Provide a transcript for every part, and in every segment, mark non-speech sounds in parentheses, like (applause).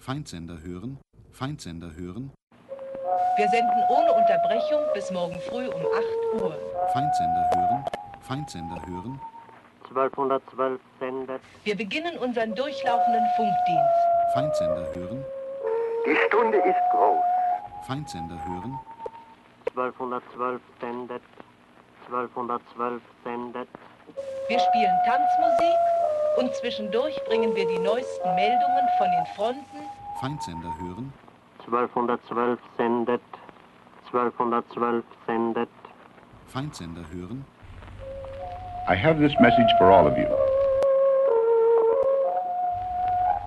Feindsender hören, Feindsender hören, Wir senden ohne Unterbrechung bis morgen früh um 8 Uhr. Feindsender hören, Feindsender hören, 1212 sendet. Wir beginnen unseren durchlaufenden Funkdienst. Feindsender hören, Die Stunde ist groß. Feindsender hören, 1212 sendet. 1212 sendet. Wir spielen Tanzmusik und zwischendurch bringen wir die neuesten Meldungen von den Fronten, Feindsender hören, 1212 sendet. 1212 sendet. Feindsender hören, I have this message for all of you.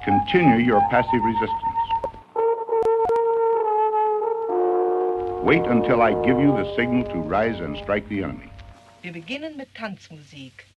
Continue your passive resistance. Wait until I give you the signal to rise and strike the enemy. wir beginnen mit Tanzmusik.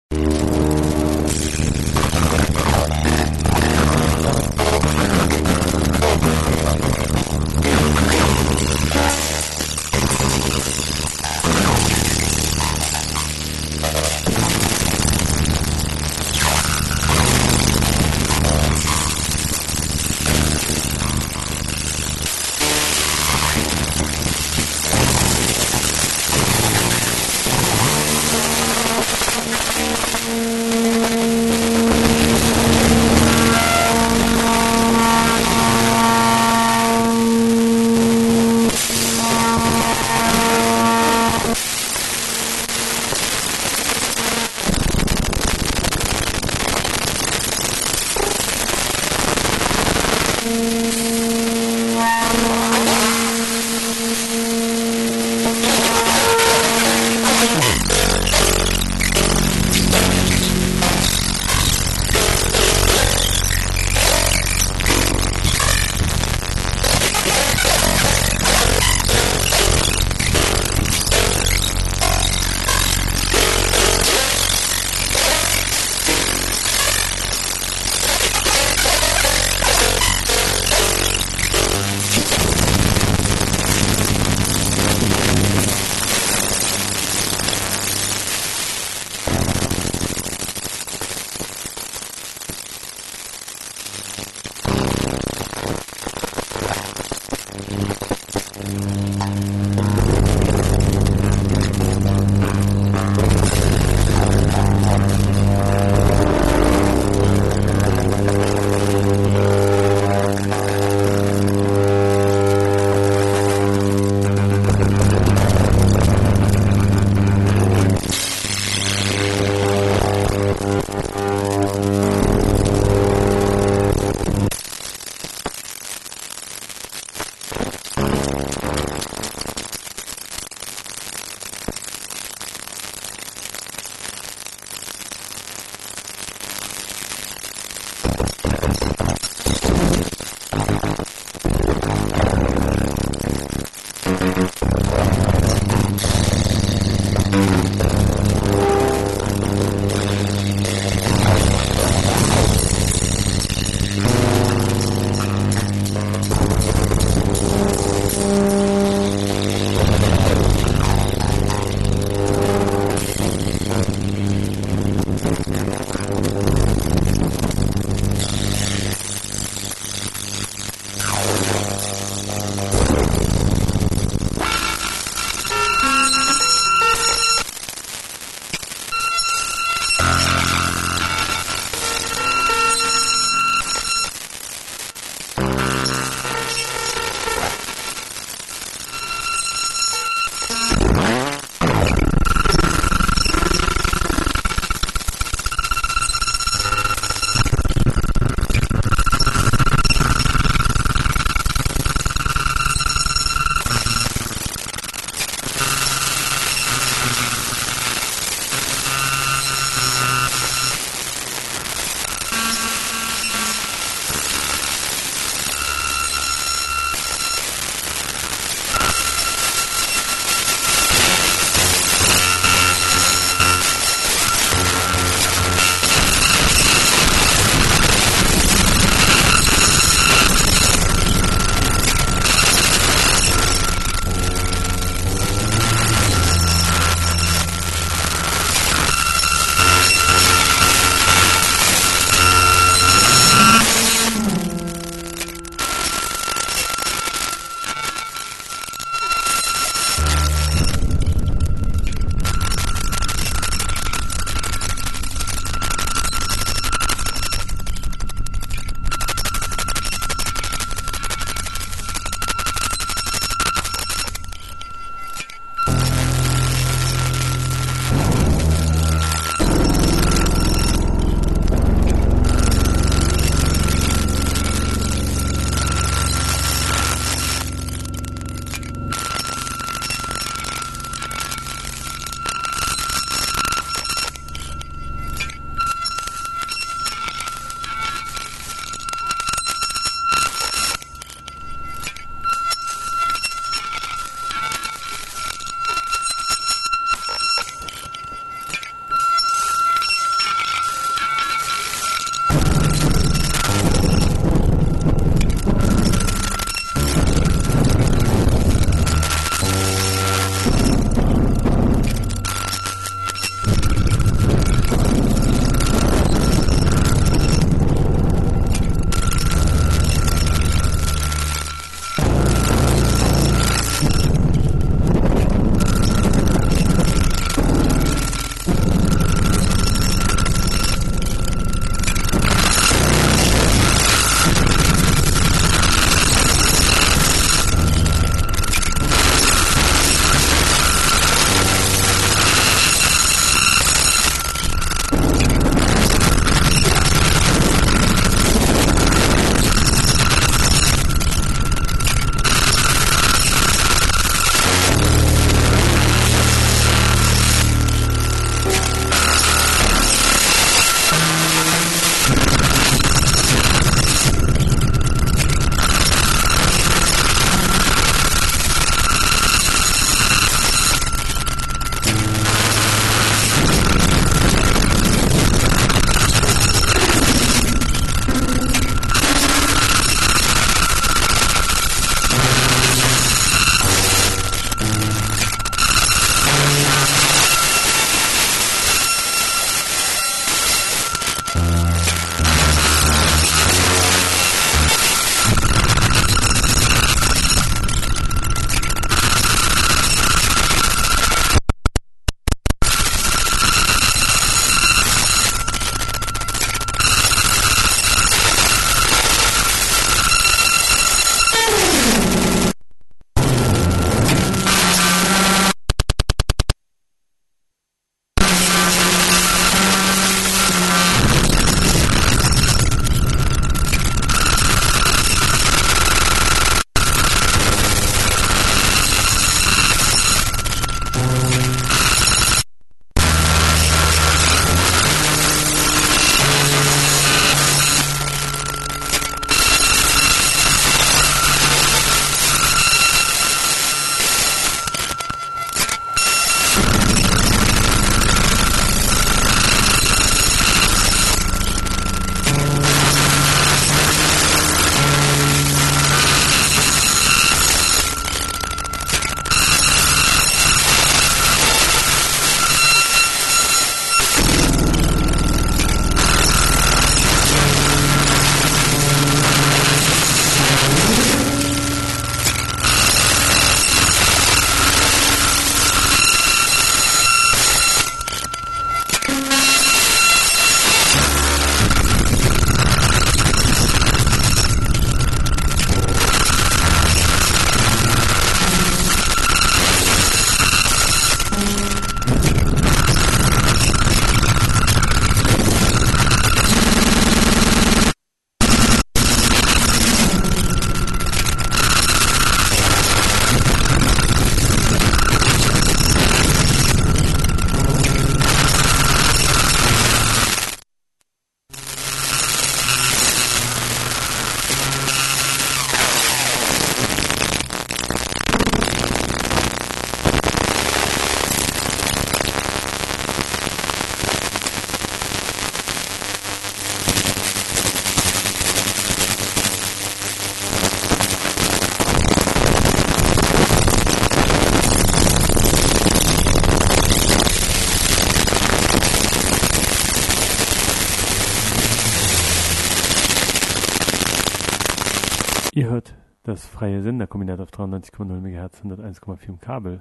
Das freie Senderkombinat auf 93,0 MHz 101,4 im Kabel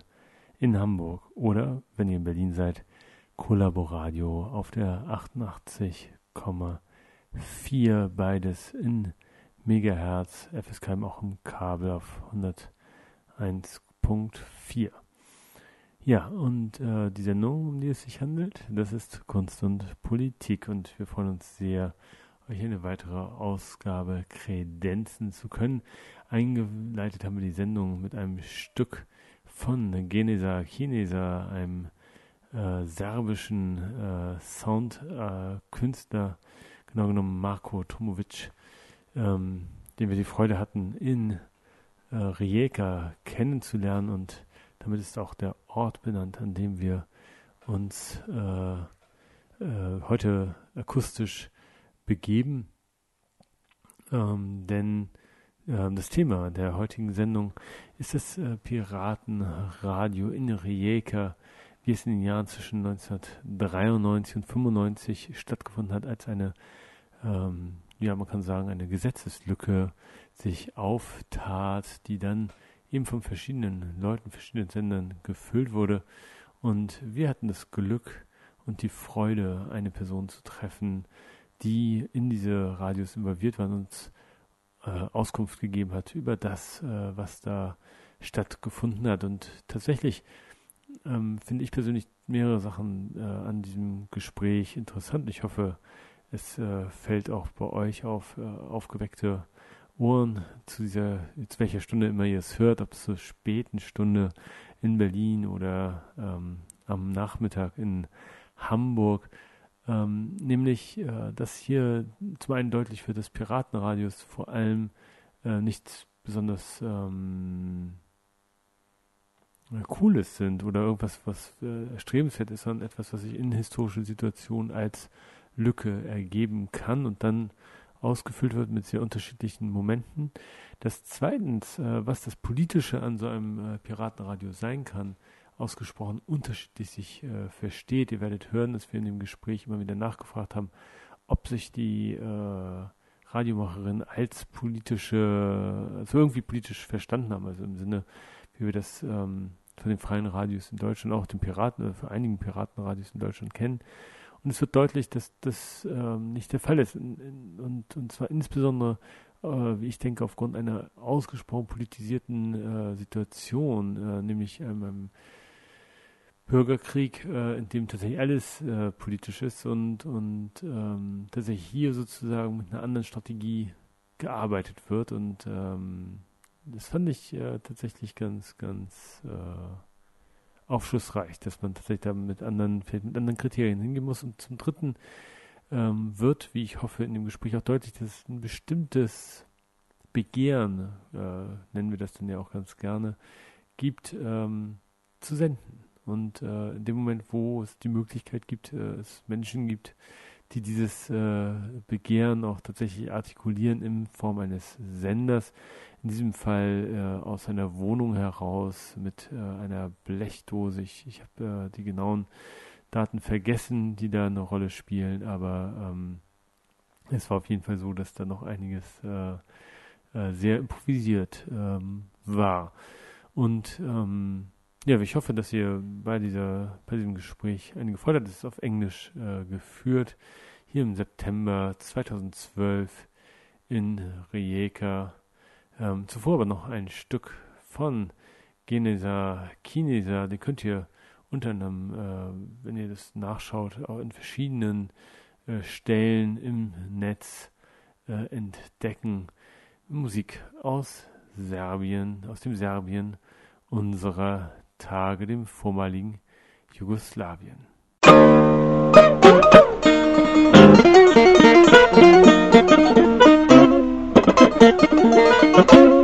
in Hamburg oder, wenn ihr in Berlin seid, Kollaboradio auf der 88,4 beides in Megahertz, FSK auch im Kabel auf 101.4. Ja, und äh, die Sendung, um die es sich handelt, das ist Kunst und Politik und wir freuen uns sehr, euch eine weitere Ausgabe kredenzen zu können. Eingeleitet haben wir die Sendung mit einem Stück von Genesa Kinesa, einem äh, serbischen äh, Soundkünstler, äh, genau genommen Marko Tomovic, ähm, den wir die Freude hatten, in äh, Rijeka kennenzulernen und damit ist auch der Ort benannt, an dem wir uns äh, äh, heute akustisch begeben. Ähm, denn das Thema der heutigen Sendung ist das äh, Piratenradio in Rijeka, wie es in den Jahren zwischen 1993 und 95 stattgefunden hat, als eine, ähm, ja, man kann sagen, eine Gesetzeslücke sich auftat, die dann eben von verschiedenen Leuten, verschiedenen Sendern gefüllt wurde. Und wir hatten das Glück und die Freude, eine Person zu treffen, die in diese Radios involviert waren und uns äh, Auskunft gegeben hat über das, äh, was da stattgefunden hat. Und tatsächlich ähm, finde ich persönlich mehrere Sachen äh, an diesem Gespräch interessant. Ich hoffe, es äh, fällt auch bei euch auf äh, aufgeweckte Ohren zu dieser, zu welcher Stunde immer ihr es hört, ob es zur späten Stunde in Berlin oder ähm, am Nachmittag in Hamburg. Ähm, nämlich, äh, dass hier zum einen deutlich wird, dass Piratenradios vor allem äh, nicht besonders ähm, Cooles sind oder irgendwas, was äh, erstrebenswert ist, sondern etwas, was sich in historischen Situationen als Lücke ergeben kann und dann ausgefüllt wird mit sehr unterschiedlichen Momenten. Das zweitens, äh, was das Politische an so einem äh, Piratenradio sein kann, ausgesprochen unterschiedlich sich äh, versteht. Ihr werdet hören, dass wir in dem Gespräch immer wieder nachgefragt haben, ob sich die äh, Radiomacherin als politische, also irgendwie politisch verstanden haben, also im Sinne, wie wir das ähm, von den freien Radios in Deutschland, auch den Piraten, äh, für einigen Piratenradios in Deutschland kennen. Und es wird deutlich, dass das ähm, nicht der Fall ist. Und, und, und zwar insbesondere, äh, wie ich denke, aufgrund einer ausgesprochen politisierten äh, Situation, äh, nämlich einem Bürgerkrieg, äh, in dem tatsächlich alles äh, politisch ist und, und ähm, tatsächlich hier sozusagen mit einer anderen Strategie gearbeitet wird. Und ähm, das fand ich äh, tatsächlich ganz, ganz äh, aufschlussreich, dass man tatsächlich da mit anderen, mit anderen Kriterien hingehen muss. Und zum Dritten ähm, wird, wie ich hoffe, in dem Gespräch auch deutlich, dass ein bestimmtes Begehren, äh, nennen wir das dann ja auch ganz gerne, gibt, ähm, zu senden. Und äh, in dem Moment, wo es die Möglichkeit gibt, äh, es Menschen gibt, die dieses äh, Begehren auch tatsächlich artikulieren in Form eines Senders, in diesem Fall äh, aus einer Wohnung heraus mit äh, einer Blechdose. Ich, ich habe äh, die genauen Daten vergessen, die da eine Rolle spielen, aber ähm, es war auf jeden Fall so, dass da noch einiges äh, äh, sehr improvisiert ähm, war. Und ähm, ja, ich hoffe, dass ihr bei dieser, bei diesem Gespräch einige Freude habt. Es ist auf Englisch äh, geführt. Hier im September 2012 in Rijeka. Ähm, zuvor aber noch ein Stück von Genesa Kinesa. Den könnt ihr unter anderem, äh, wenn ihr das nachschaut, auch in verschiedenen äh, Stellen im Netz äh, entdecken. Musik aus Serbien, aus dem Serbien unserer Tage dem vormaligen Jugoslawien. Musik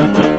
Okay,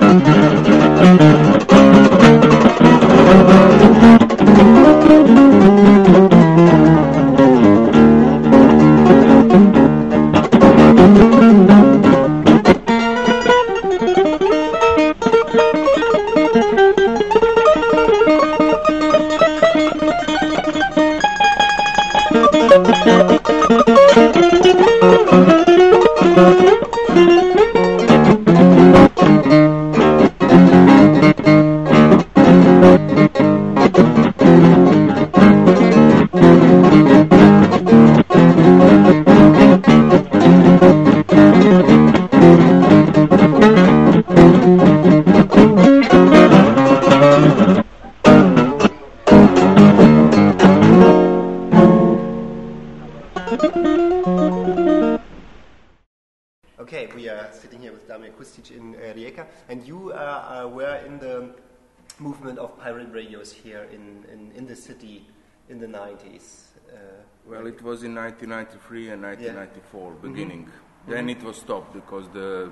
it was in 1993 and 1994 beginning. Then it was stopped because the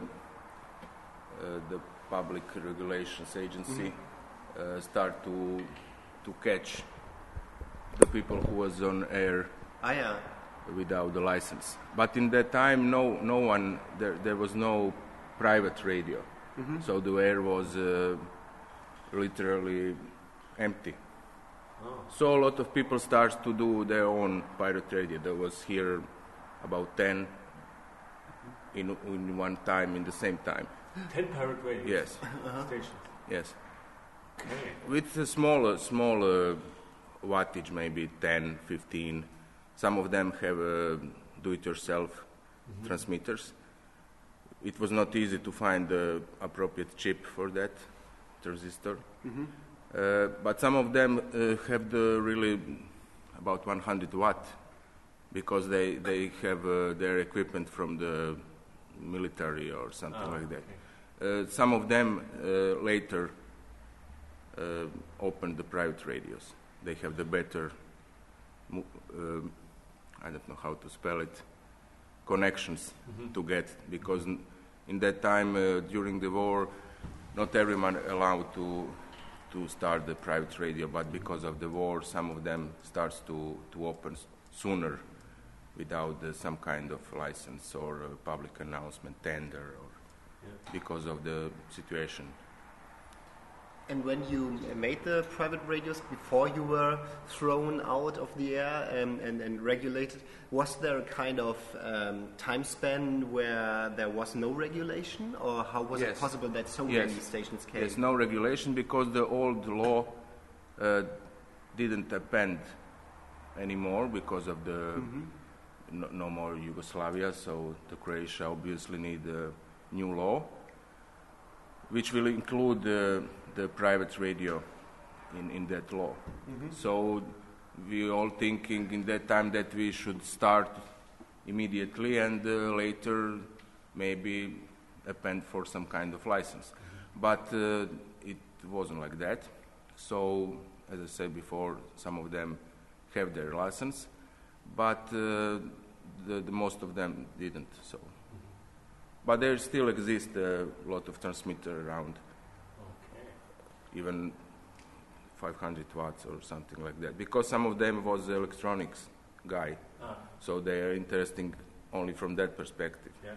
uh, the public regulations agency uh, start to to catch the people who was on air ah, yeah. without the license. But in that time, no, no one, there, there was no private radio. So the air was uh, literally empty. So a lot of people start to do their own pirate radio. There was here about 10 in, in one time, in the same time. 10 pirate radio Yes, uh-huh. stations. yes. Okay. With a smaller, smaller wattage, maybe 10, 15. Some of them have uh, do-it-yourself mm-hmm. transmitters. It was not easy to find the appropriate chip for that transistor. Mm-hmm. Uh, but some of them uh, have the really about 100 watt because they, they have uh, their equipment from the military or something like that. Uh, some of them uh, later uh, opened the private radios. They have the better, I don't know how to spell it, connections to get because in that time uh, during the war, not everyone allowed to to start the private radio, but because of the war, some of them starts to to open sooner without uh, some kind of license or uh, public announcement tender or because of the situation. And when you made the private radios, before you were thrown out of the air and, and, and regulated, was there a kind of um, time span where there was no regulation? Or how was it possible that so Yes. many stations came? There's no regulation because the old law uh, didn't append anymore because of the no, no more Yugoslavia, so the Croatia obviously need a new law, which will include uh, the private radio in, in that law. So we all thinking in that time that we should start immediately and uh, later maybe append for some kind of license. But uh, it wasn't like that. So, as I said before, some of them have their license, but uh, the, the most of them didn't. So, but there still exist a lot of transmitter around, even 500 watts or something like that. Because some of them was electronics guy, so they are interesting only from that perspective. Yeah,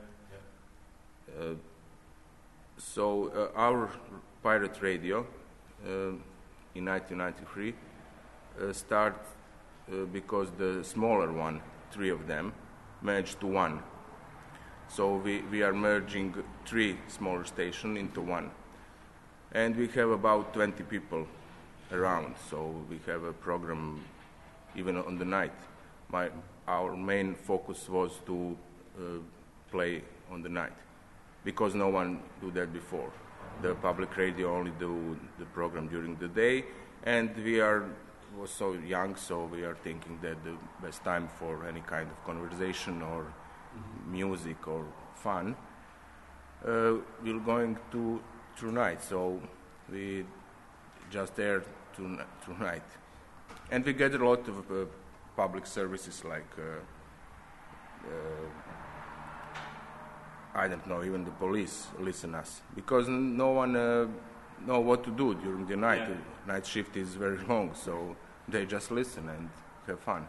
Uh, so uh, our pirate radio uh, in 1993 uh, start uh, because the smaller one, three of them, merged to one. So we, we are merging three smaller stations into one. And we have about 20 people around, so we have a program even on the night. My, our main focus was to uh, play on the night because no one do that before. The public radio only do the program during the day, and we are was so young, so we are thinking that the best time for any kind of conversation or music or fun uh, we're going to tonight. So we just there to, tonight, and we get a lot of uh, public services like. Uh, uh, I don't know, even the police listen us because no one uh, know what to do during the night. Yeah. Night shift is very (laughs) long, so they just listen and have fun.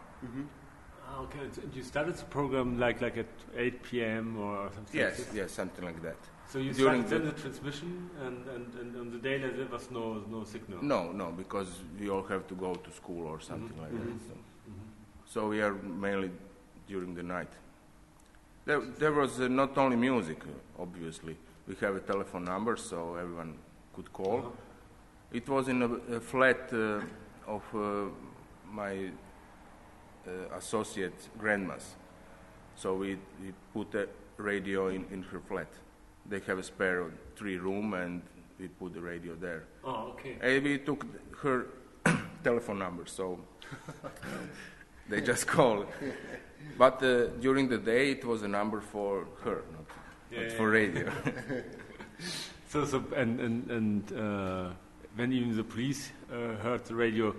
Ah, okay. And you started the program like like at 8 p.m. or something. Yes, like yes, something like that. So you During the- the transmission, and, and, and on the day there was no no signal. No, no, because we all have to go to school or something like Mhm. that. So. so we are mainly during the night. There, there was uh, not only music, uh, obviously. We have a telephone number, so everyone could call. Uh-huh. It was in a, a flat uh, of uh, my uh, associate grandma's. So we, we put a radio in, in her flat. They have a spare three room, and we put the radio there. Oh, okay. And we took her (coughs) telephone number, so (laughs) they just call. But uh, during the day, it was a number for her, not, Yeah, not for radio. (laughs) So, so and and and uh, when even the police uh, heard the radio,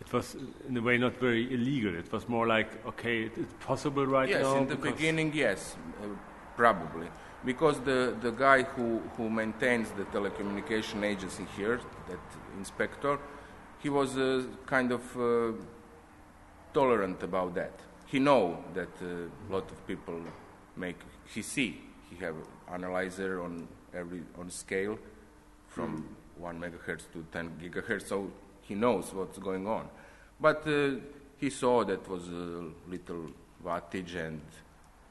it was in a way not very illegal. It was more like, okay, it, it's possible right yes, now. in the beginning, yes, uh, probably. Because the, the guy who, who maintains the telecommunication agency here, that inspector, he was uh, kind of uh, tolerant about that. He know that a lot of people make, he see, he have analyzer on every, on scale from 1 megahertz to 10 gigahertz, so he knows what's going on. But uh, he saw that was a little wattage and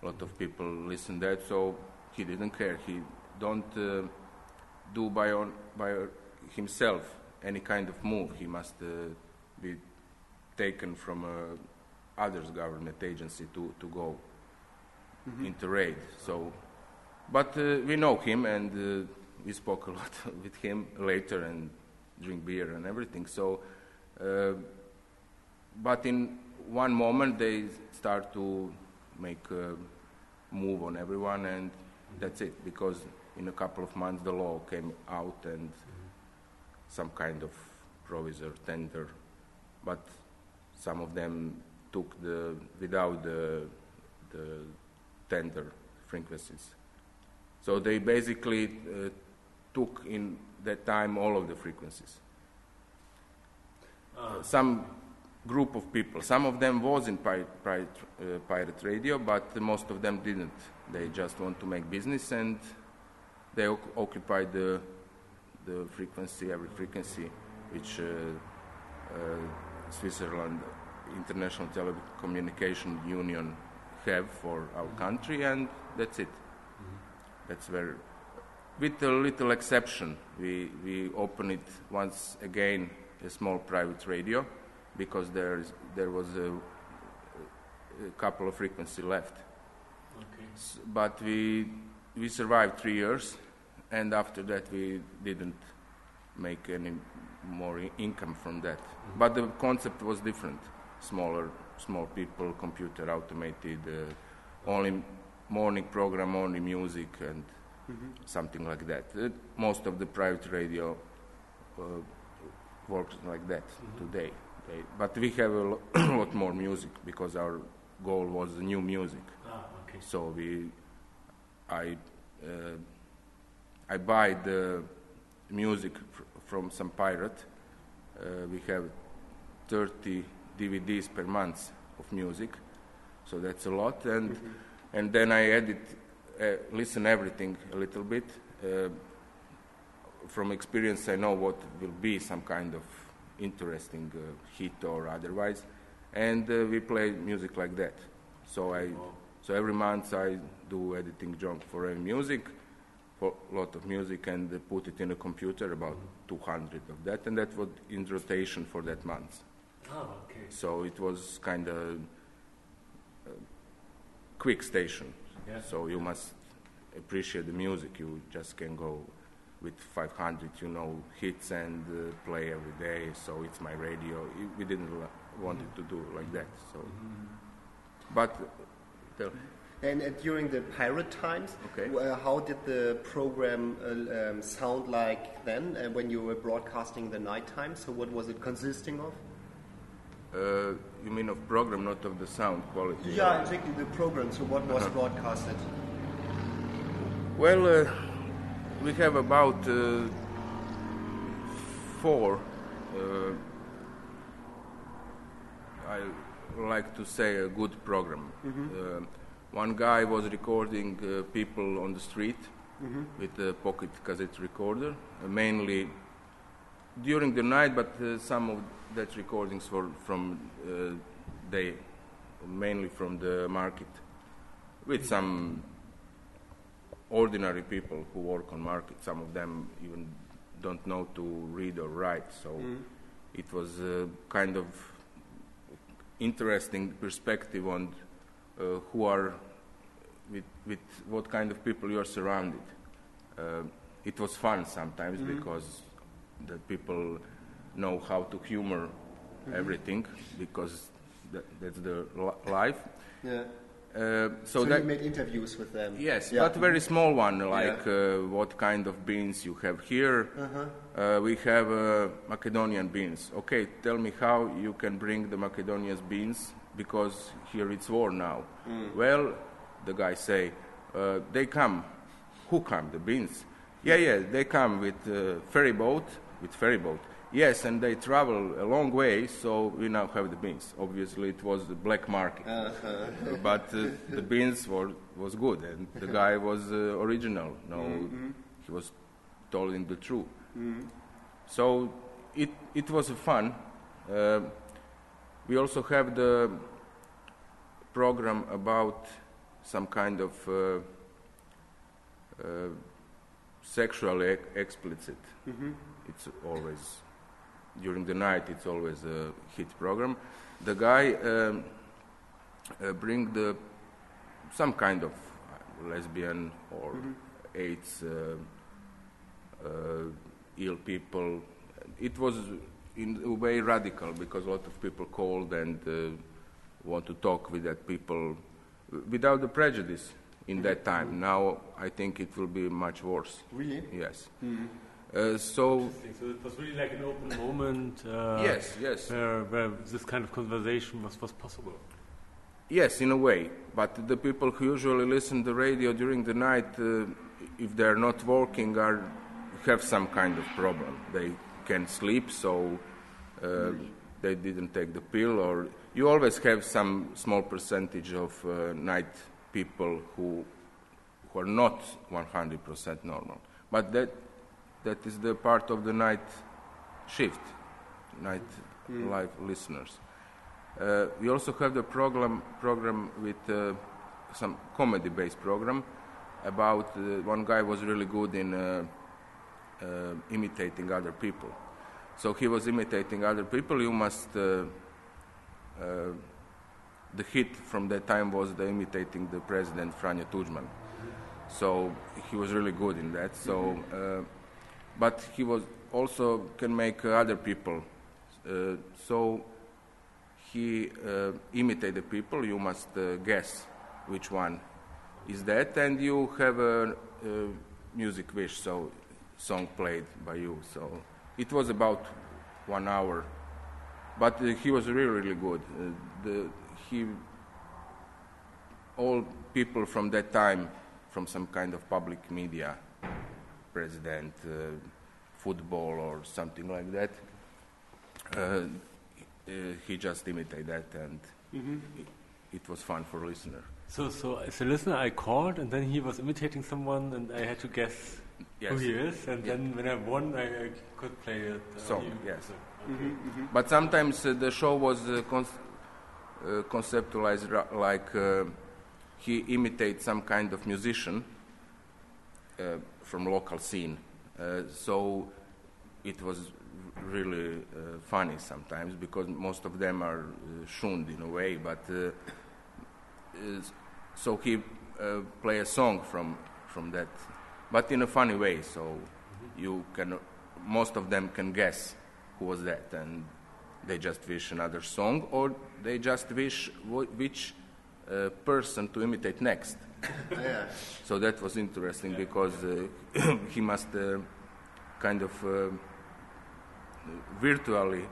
a lot of people listen that, so he didn't care. He don't uh, do by on by himself any kind of move. He must uh, be taken from a others government agency to, to go into raid. So, but uh, we know him and uh, we spoke a (laughs) lot with him later and drink beer and everything. So, uh, but in one moment they start to make a move on everyone and that's it because in a couple of months the law came out and some kind of provisor tender but some of them took the without the the tender frequencies so they basically uh, took in that time all of the frequencies Ah. some group of people. Some of them was in pirate, pirate, uh, pirate radio, but most of them didn't. They just want to make business and they oc- occupy the, the frequency, every frequency, which uh, uh, Switzerland International Telecommunication Union have for our country, and that's it. That's very, with a little exception, we, we open it once again, a small private radio, because there, is, there was a, a couple of frequency left. But we, we survived three years, and after that we didn't make any more income from that. But the concept was different. Smaller, small people, computer automated, uh, only morning program, only music, and something like that. Uh, most of the private radio uh, works like that today. They, but we have a lo- (clears throat) lot more music because our goal was new music. okay. So we, I, uh, I buy the music fr- from some pirate. Uh, we have 30 DVDs per month of music, so that's a lot. And and then I edit, uh, listen everything a little bit. Uh, from experience, I know what will be some kind of interesting uh, hit or otherwise, and uh, we play music like that. So I, so every month I do editing job for music, for a lot of music, and uh, put it in a computer, about 200 of that, and that was in rotation for that month. Oh, okay. So it was kind of quick station. Yeah. So you must appreciate the music. You just can go with 500, you know, hits and uh, play every day. So it's my radio. We didn't want it to do like that. So, but And uh, during the pirate times, Okay. uh, how did the program uh, um, sound like then uh, when you were broadcasting the night time? So what was it consisting of? Uh, you mean of program, not of the sound quality? Yeah, exactly the program. So what was Uh-huh. broadcasted? Well, uh, we have about uh, four, uh, I like to say, a good program. Uh, one guy was recording uh, people on the street with a pocket cassette recorder, uh, mainly during the night, but uh, some of that recordings were from uh, day, mainly from the market, with some ordinary people who work on market. Some of them even don't know to read or write. So it was a kind of interesting perspective on uh, who are with, with what kind of people you are surrounded. Uh, it was fun sometimes because the people know how to humor everything because that, that's the li- life. Yeah. Uh, So, so that you made interviews with them. Yes, Yeah. but very small one, like uh, what kind of beans you have here. Uh, we have uh, Macedonian beans. Okay, tell me how you can bring the Macedonian beans because here it's war now. Well, the guy say, uh, they come. Who come? The beans. Yeah, yeah, they come with uh, ferry boat, with ferry boat. Yes, and they travel a long way, so we now have the beans. Obviously, it was the black market, (laughs) but uh, the beans were was good, and the (laughs) guy was uh, original. No, he was telling the truth. So it it was fun. Uh, we also have the program about some kind of uh, uh, sexually ex- explicit. It's always during the night. It's always a hit program. The guy um, uh, bring the some kind of lesbian or AIDS uh, uh, ill people. It was in a way radical because a lot of people called and uh, want to talk with that people without the prejudice in that time. Now I think it will be much worse. Really? Yes. Uh, so So it was really like an open moment. Uh, yes, yes, Where, where this kind of conversation was, was possible. yes, in a way. But the people who usually listen to the radio during the night, uh, if they are not working, are have some kind of problem. They can't sleep, so uh, they didn't take the pill, or you always have some small percentage of uh, night people who who are not 100% normal. But that that is the part of the night shift, night live listeners. Uh, we also have the program program with uh, some comedy-based program about uh, one guy was really good in uh, uh, imitating other people. So he was imitating other people. You must. Uh, uh, the hit from that time was the imitating the president Franjo Tudjman. So he was really good in that. So, uh, but he was also can make other people. Uh, so he uh, imitated people. You must uh, guess which one is that, and you have a, a music wish. So song played by you. So it was about one hour, but uh, he was really really good. Uh, the, he all people from that time, from some kind of public media, president, uh, football or something like that. Uh, uh, he just imitated that, and it, it was fun for listener. So, so as a listener, I called, and then he was imitating someone, and I had to guess who Yes. he is. And Yeah. then when I won, I, I could play it. uh, Song, you. yes. So, okay. But sometimes uh, the show was uh, con- uh, conceptualized ra- like uh, he imitates some kind of musician uh, from local scene. Uh, so it was really uh, funny sometimes because most of them are uh, shunned in a way. But so he uh, play a song from from that, but in a funny way. So you can most of them can guess who was that, and they just wish another song, or they just wish wh- which uh, person to imitate next. (laughs) yeah. So that was interesting because uh, (clears throat) he must uh, kind of uh, virtually,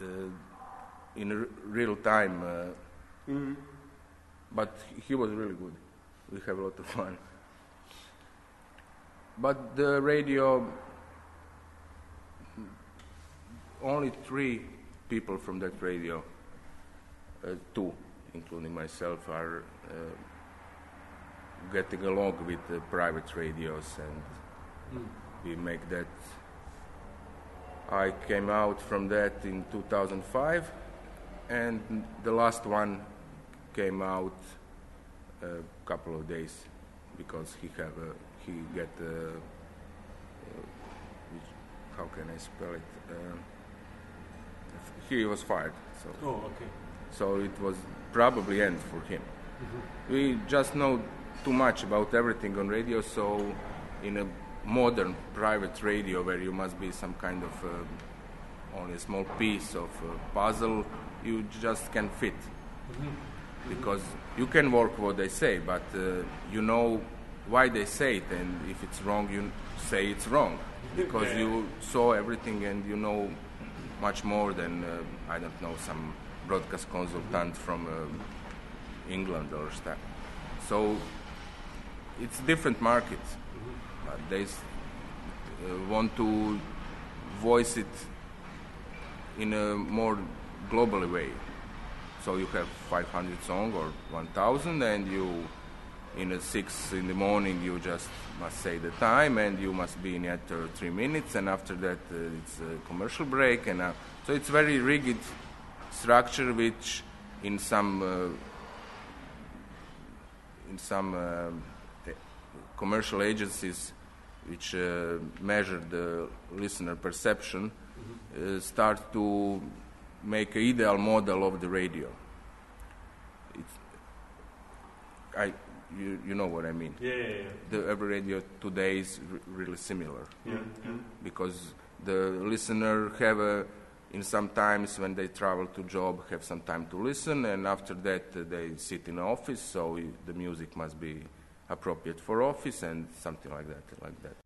uh, in r- real time, uh, but he was really good. We have a lot of fun. But the radio, only three people from that radio, uh, two, including myself, are uh, getting along with the private radios, and we make that. I came out from that in 2005, and the last one came out a couple of days because he have a, he get a, uh, which, how can I spell it? Um he was fired, so Oh, okay. so it was probably end for him. We just know too much about everything on radio, so in a modern private radio where you must be some kind of um, only a small piece of uh, puzzle, you just can fit. Because you can work what they say, but uh, you know why they say it, and if it's wrong, you say it's wrong. Because you saw everything and you know much more than uh, I don't know some broadcast consultant from uh, England or stuff. So it's different markets, but they uh, want to voice it in a more global way. So you have 500 song or 1,000, and you, in a six in the morning, you just must say the time, and you must be in after three minutes, and after that uh, it's a commercial break, and uh, so it's very rigid structure, which in some uh, in some uh, commercial agencies which uh, measure the listener perception uh, start to make an ideal model of the radio. It's, I, you, you know what I mean. Yeah, yeah, yeah. The every radio today is r- really similar yeah, yeah. because the listener have a, in some times when they travel to job have some time to listen and after that uh, they sit in office so the music must be appropriate for office and something like that like that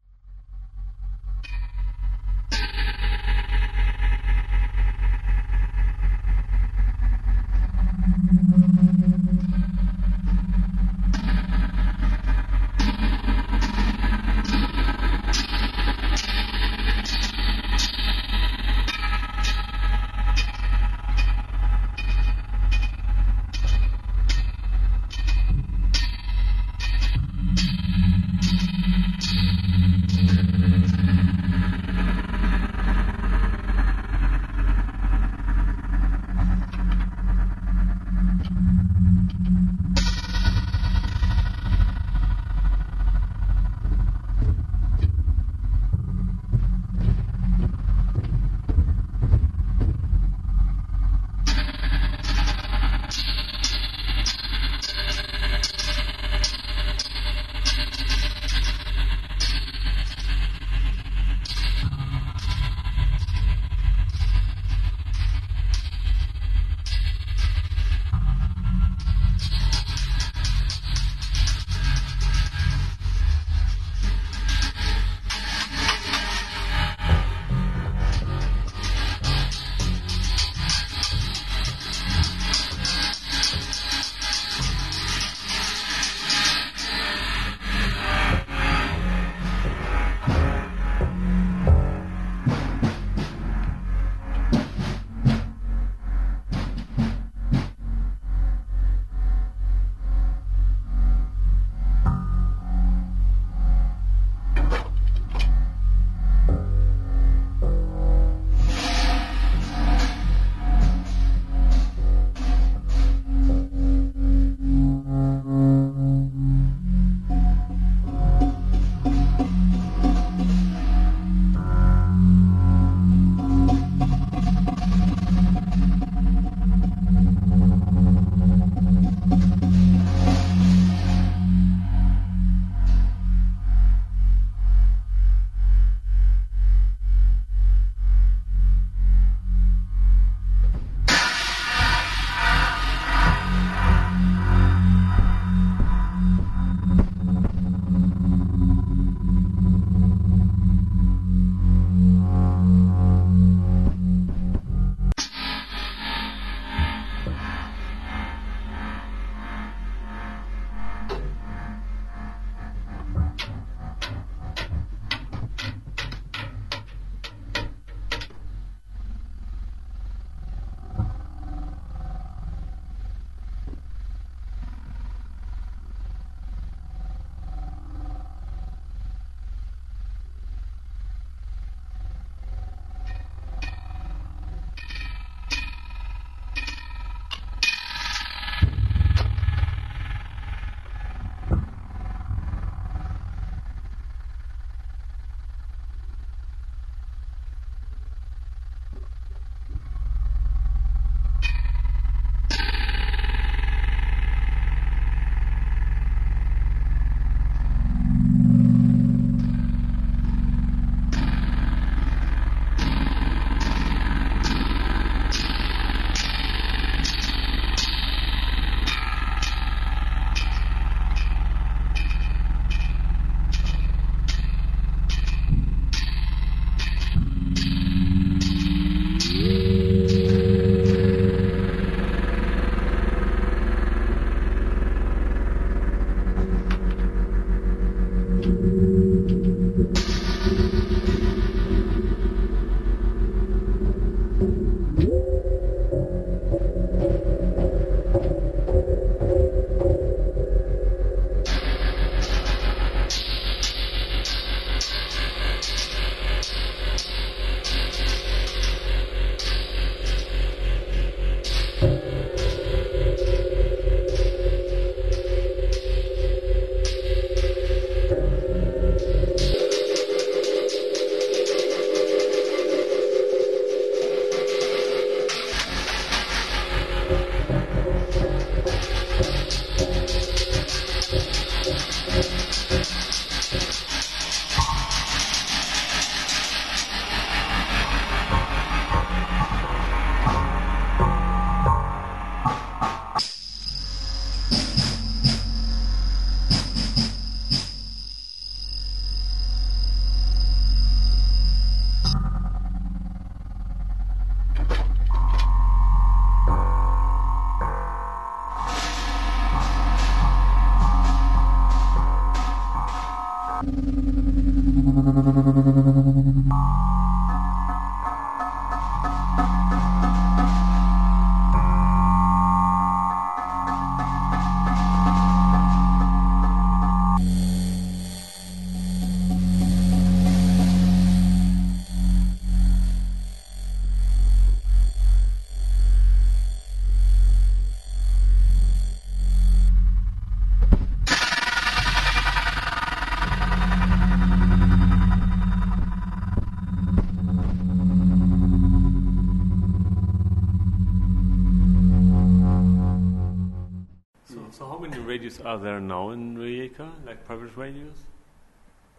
are there now in Rijeka, like private radios?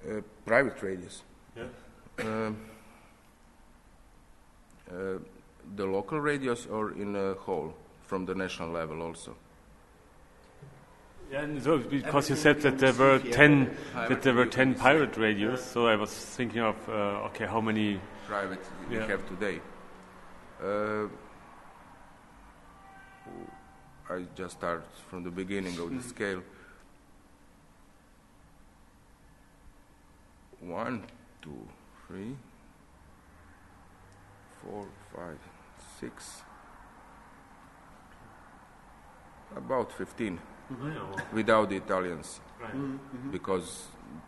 Uh, private radios. Yeah. Um, uh, the local radios or in a whole from the national level also. Yeah, and so because you said that there were receive ten, here. that there were ten pirate radios. So I was thinking of, uh, okay, how many? Private we have today. I just start from the beginning of the hmm. scale. One, two, three, four, five, six, about 15 without the Italians. Hmm, hmm. Because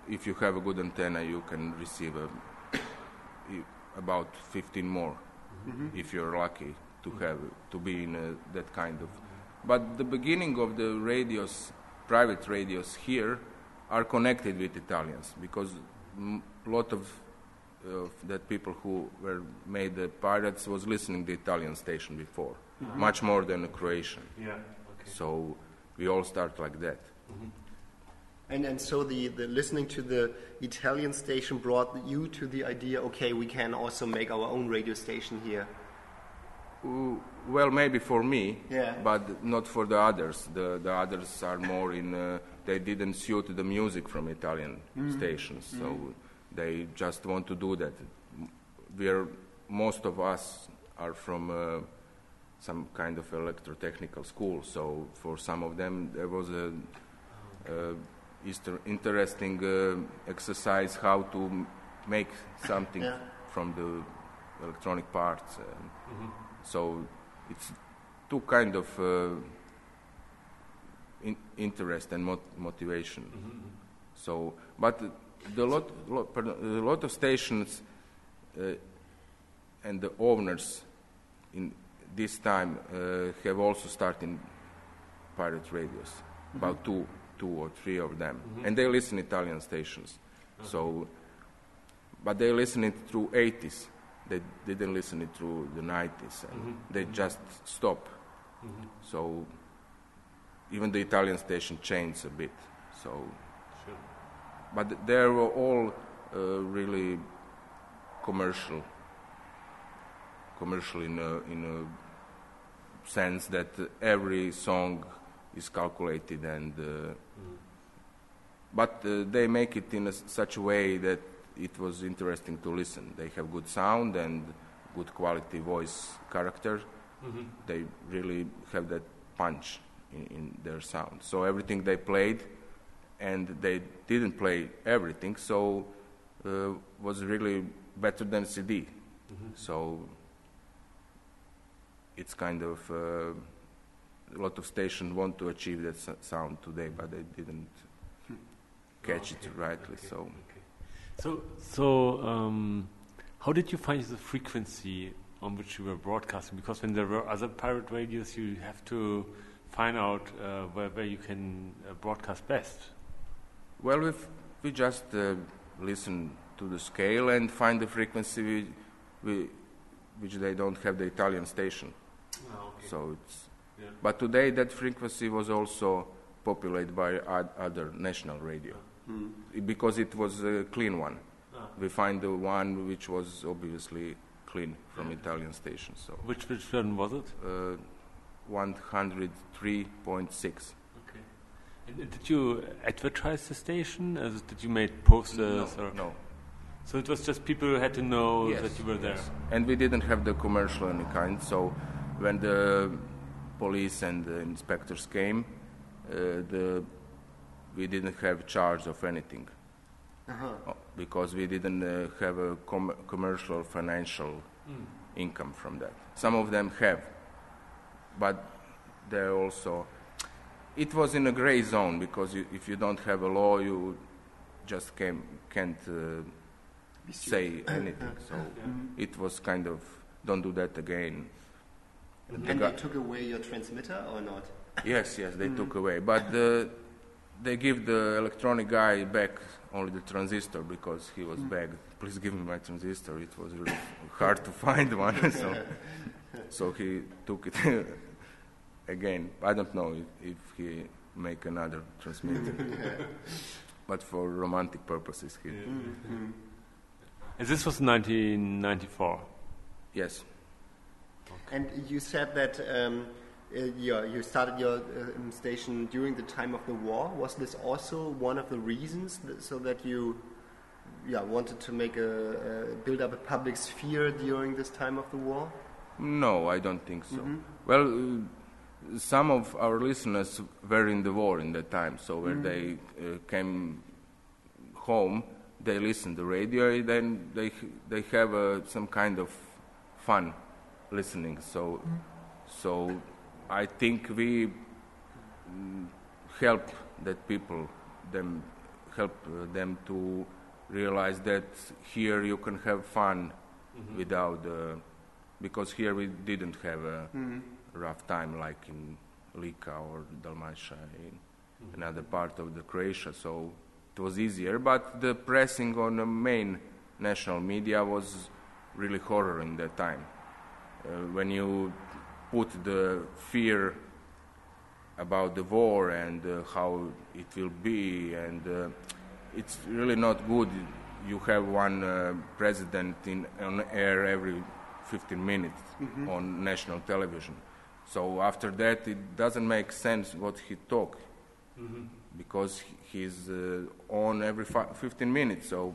if you have a good antenna, you can receive a, i- about 15 more if you're lucky to have to be in uh, that kind of. But the beginning of the radios, private radios here, are connected with Italians because a lot of uh, that people who were made the pirates was listening the Italian station before, much more than the Croatian. Yeah. Okay. So we all start like that. And, and so the, the listening to the Italian station brought you to the idea, okay, we can also make our own radio station here. Ooh, Well, maybe for me, Yeah. but not for the others. The, the others are more in, uh, they didn't suit the music from Italian stations, so they just want to do that. We are, most of us are from uh, some kind of electrotechnical school, so for some of them there was a, a interesting uh, exercise how to make something Yeah. from the electronic parts. Um, So it's two kind of uh, in, interest and mot- motivation. So, but the lot, lot, pardon, a lot of stations uh, and the owners in this time uh, have also started pirate radios, about two, two or three of them, and they listen Italian stations. So, but they listen it through 80s. They didn't listen it through the 90s, and they just stop. So even the Italian station changed a bit. So, but they were all uh, really commercial, commercial in a, in a sense that every song is calculated and. Uh, but uh, they make it in a, such a way that it was interesting to listen. They have good sound and good quality voice character. They really have that punch in, in their sound. So everything they played, and they didn't play everything, so uh, was really better than CD. So it's kind of uh, a lot of stations want to achieve that s- sound today, but they didn't catch it rightly. So So, so um, how did you find the frequency on which you were broadcasting? Because when there were other pirate radios, you have to find out uh, where, where you can uh, broadcast best. well, we we just uh, listen to the scale and find the frequency we, we, which they don't have the Italian station. So it's. Yeah. But today that frequency was also populated by oth- other national radio I- because it was a clean one. We find the one which was obviously clean from Italian station. So Which which one was it? uh, 103.6. Okay. And uh, did you advertise the station? As did you make posters? no, or no. So it was just people who had to know Yes, that you were there. yes. And we didn't have the commercial any kind. So when the police and the inspectors came, uh, the we didn't have charge of anything Uh, because we didn't uh, have a com- commercial or financial income from that. Some of them have, but they're also. It was in a gray zone because you, if you don't have a law, you just can, can't uh, say anything. (coughs) So it was kind of don't do that again. And The they took away your transmitter or not? Yes, yes, they took away, but the, they give the electronic guy back only the transistor because he was begged. (laughs) Please give me my transistor. It was really hard to (laughs) find one, (laughs) so so he took it again. I don't know if, if he make another transmitter, but for romantic purposes, he And this was 1994. yes. And you said that um, uh, yeah, you started your um, station during the time of the war. Was this also one of the reasons th- so that you yeah, wanted to make a, uh, build up a public sphere during this time of the war? No, I don't think so. Well, uh, some of our listeners were in the war in that time, so when they uh, came home, they listened to radio, and then they they have uh, some kind of fun listening. So, so I think we mm, help that people them help them to realize that here you can have fun without uh, because here we didn't have a rough time like in Lika or Dalmatia in another part of the Croatia so it was easier but the pressing on the main national media was really horror in that time. Uh, when you put the fear about the war and uh, how it will be and uh, it's really not good. You have one uh, president in on air every 15 minutes on national television. So after that it doesn't make sense what he talk because he's uh, on every fi- 15 minutes. So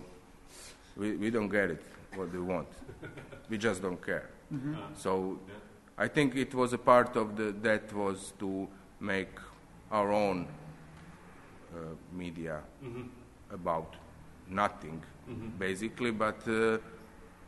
we, we don't get it what they want. (laughs) We just don't care. So I think it was a part of the that was to make our own uh, media about nothing, basically, but uh,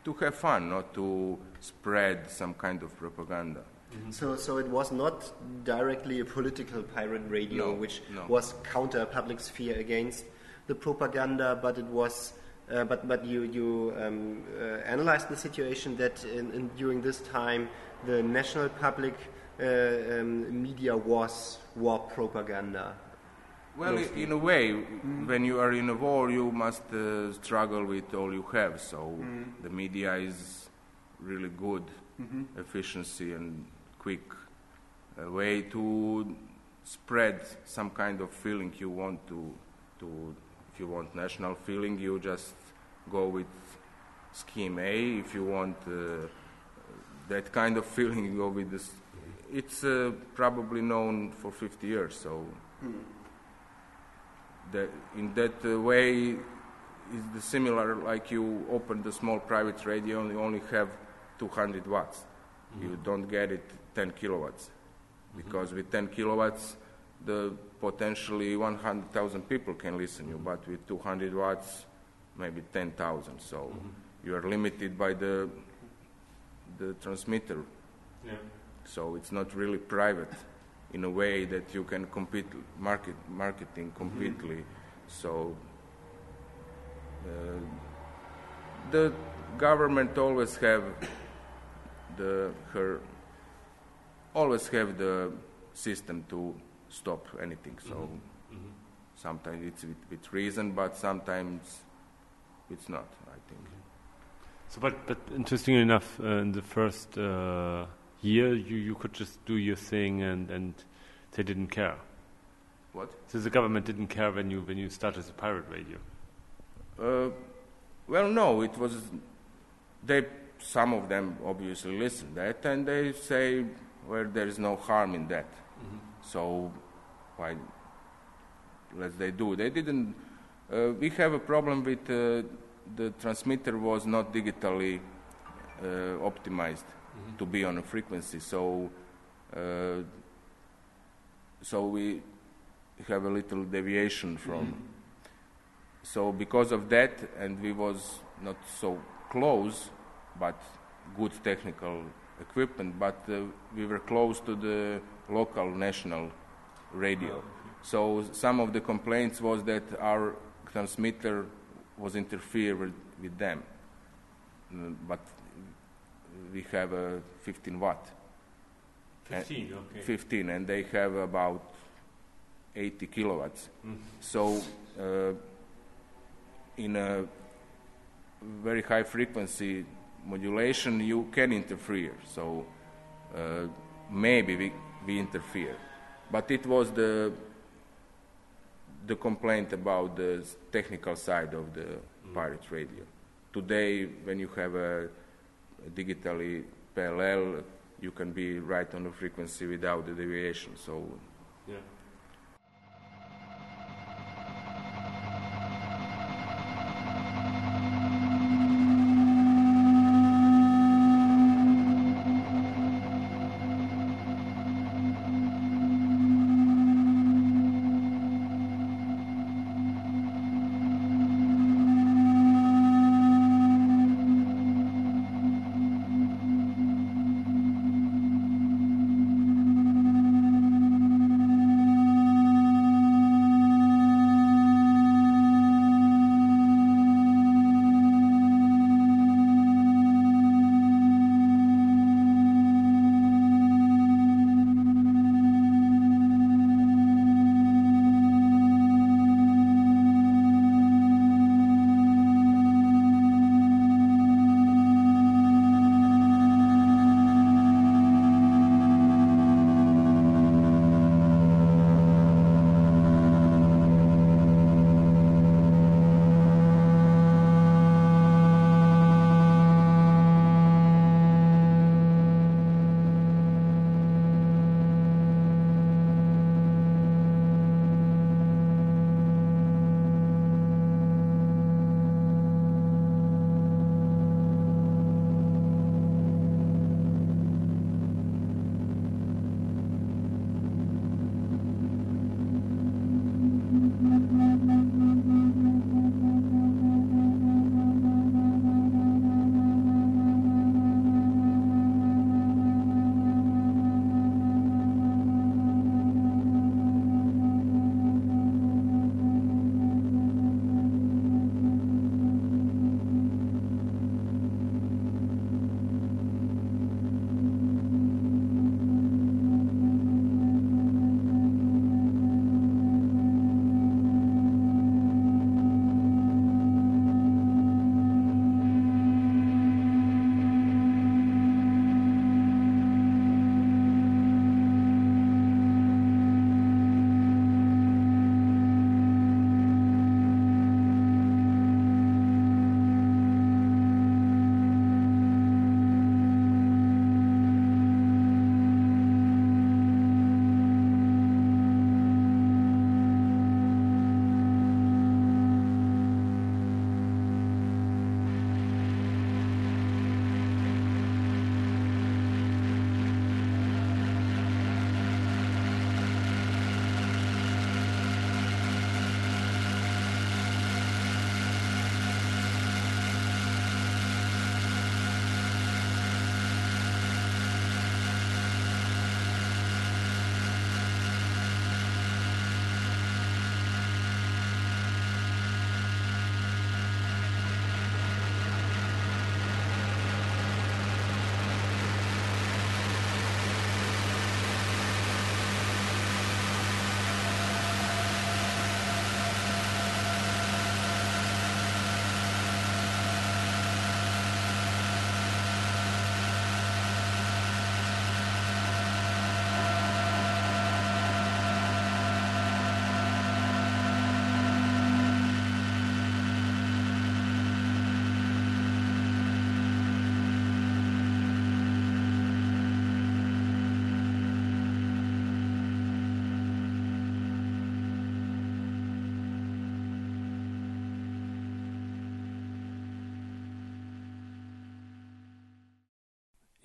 to have fun, not to spread some kind of propaganda. So, so it was not directly a political pirate radio, No, which no. was counter public sphere against the propaganda, but it was. Uh, but but you you um, uh, analyzed the situation that in, in, during this time the national public uh, um, media was war propaganda. Well, i- in a way, when you are in a war, you must uh, struggle with all you have. So the media is really good efficiency and quick uh, way to spread some kind of feeling you want to to if you want national feeling you just go with scheme A. If you want uh, that kind of feeling you go with this. It's uh, probably known for 50 years so that in that uh, way is the similar like you open the small private radio and you only have 200 watts. You don't get it 10 kilowatts. Because with 10 kilowatts the potentially 100,000 people can listen you but with 200 watts maybe 10,000 so you are limited by the the transmitter So it's not really private in a way that you can compete market marketing mm-hmm. completely. So uh, the government always have the her always have the system to stop anything. So mm-hmm. Mm-hmm. sometimes it's with, with reason, but sometimes it's not. So, but but interestingly enough, uh, in the first uh, year, you you could just do your thing, and and they didn't care. What? So the government didn't care when you when you started the pirate radio. Uh, well, no, it was they. Some of them obviously listen that, and they say, "Well, there is no harm in that." So, why? Let they do. They didn't. Uh, we have a problem with uh, the transmitter was not digitally uh, optimized to be on a frequency. So, uh, so we have a little deviation from. So because of that, and we was not so close, but good technical equipment, but uh, we were close to the local national radio. So some of the complaints was that our transmitter was interfered with, them, Mm, but we have a 15 watt. And- 15, okay. 15, and they have about 80 kilowatts. So, uh, in a very high frequency modulation, you can interfere. So, uh, maybe we, we interfere. But it was the the complaint about the technical side of the pirate radio. Today, when you have a, a digitally parallel, you can be right on the frequency without the deviation. So Yeah.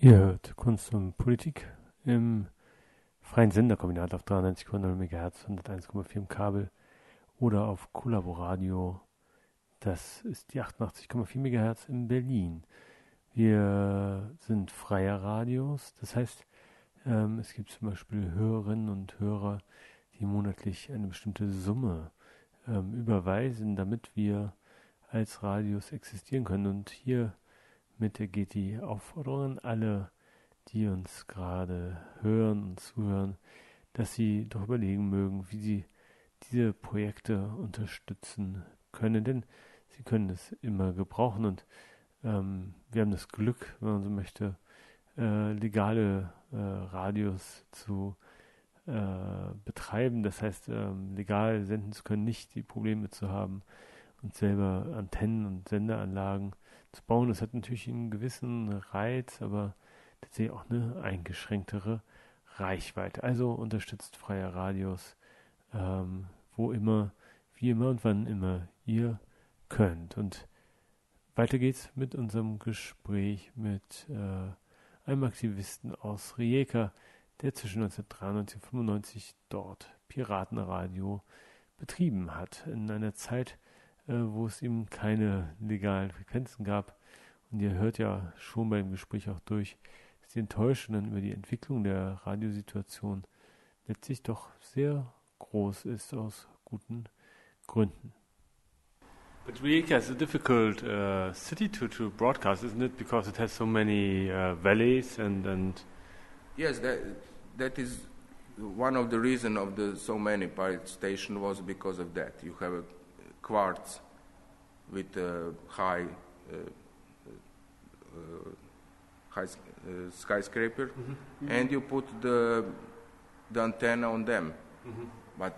Ihr hört Kunst und Politik im freien Senderkombinat auf 93,0 MHz, 101,4 im Kabel oder auf Kollaboradio. Das ist die 88,4 MHz in Berlin. Wir sind freier Radios, das heißt, ähm, es gibt zum Beispiel Hörerinnen und Hörer, die monatlich eine bestimmte Summe ähm, überweisen, damit wir als Radios existieren können. Und hier mit geht die Aufforderung an alle, die uns gerade hören und zuhören, dass sie doch überlegen mögen, wie sie diese Projekte unterstützen können, denn sie können es immer gebrauchen und ähm, wir haben das Glück, wenn man so möchte, äh, legale äh, Radios zu äh, betreiben. Das heißt, ähm, legal senden zu können, nicht die Probleme zu haben und selber Antennen und Senderanlagen zu bauen. Das hat natürlich einen gewissen Reiz, aber tatsächlich auch eine eingeschränktere Reichweite. Also unterstützt freie Radios, ähm, wo immer, wie immer und wann immer ihr könnt. Und weiter geht's mit unserem Gespräch mit äh, einem Aktivisten aus Rijeka, der zwischen 1993 und 1995 dort Piratenradio betrieben hat. In einer Zeit, äh, wo es eben keine legalen Frequenzen gab. Und ihr hört ja schon beim Gespräch auch durch, dass die Enttäuschung dann über die Entwicklung der Radiosituation letztlich doch sehr groß ist aus guten Gründen. But Rijeka is a difficult uh, city to, to broadcast, isn't it? Because it has so many uh, valleys and, and Yes, that, that is one of the reasons of the so many pirate stations was because of that. You have a quartz with a high, uh, uh, high uh, skyscraper, Mm-hmm. and you put the the antenna on them. Mm-hmm. But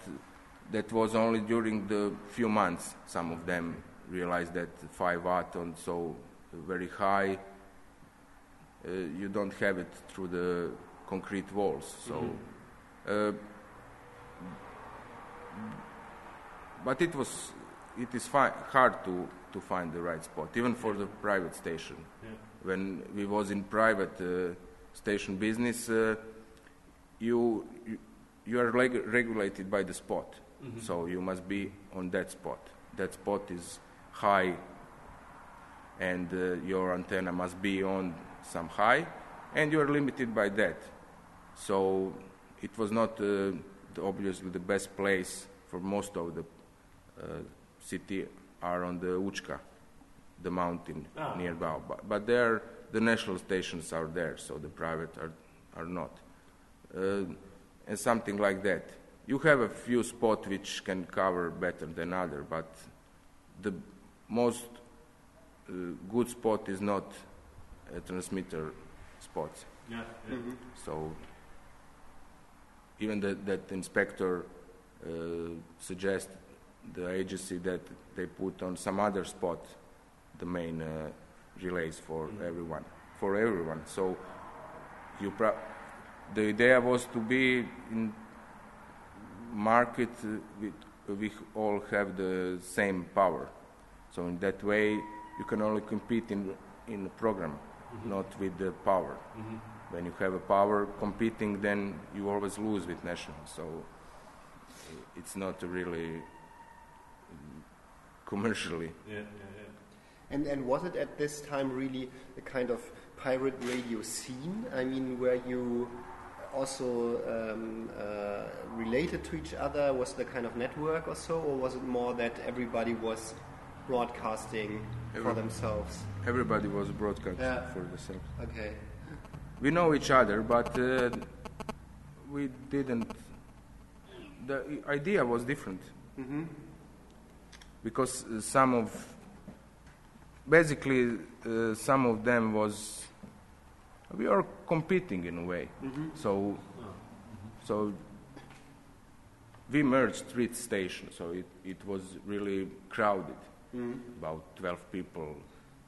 that was only during the few months. Some of them realized that five watt and so very high. Uh, you don't have it through the concrete walls. So, uh, but it was it is fi- hard to, to find the right spot, even for the private station. When we was in private uh, station business, uh, you, you you are reg- regulated by the spot, so you must be on that spot. That spot is high, and uh, your antenna must be on some high, and you are limited by that. So it was not uh, the, obviously the best place for most of the uh, city are on the Uchka, the mountain nearby. But, but there, the national stations are there, so the private are, are not. Uh, and something like that. You have a few spots which can cover better than other, but the most uh, good spot is not a transmitter spot. Yeah. So even the, that inspector uh, suggests the agency that they put on some other spot the main uh, relays for everyone, for everyone. So you pro- the idea was to be in market uh, with, we all have the same power. So in that way, you can only compete in in the program, not with the power. When you have a power competing, then you always lose with national. So it's not really commercially. Yeah, yeah, yeah. And, and was it at this time really a kind of pirate radio scene? I mean, were you also um, uh, related to each other? Was there kind of network or so? Or was it more that everybody was broadcasting for themselves? Everybody was broadcasting Yeah. for themselves. Okay. We know each other, but uh, we didn't. The idea was different because uh, some of, basically, uh, some of them was. We are competing in a way, so, so we merged three stations, so it, it was really crowded, about 12 people,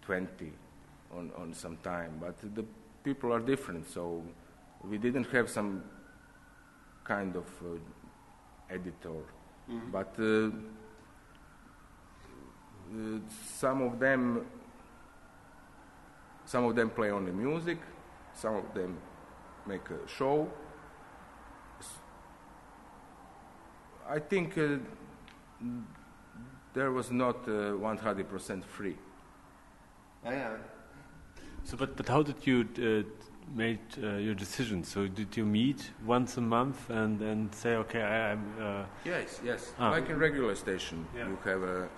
20 on, on some time. But the people are different, so we didn't have some kind of uh, editor. But uh, uh, some of them, some of them play only music, some of them make a show. I think uh, there was not uh, 100% free. Ah, yeah. So, but, but how did you uh, make uh, your decision? So, did you meet once a month and, and say, okay, I, I'm uh, Yes, yes. Ah. Like in regular station, Yeah. you have a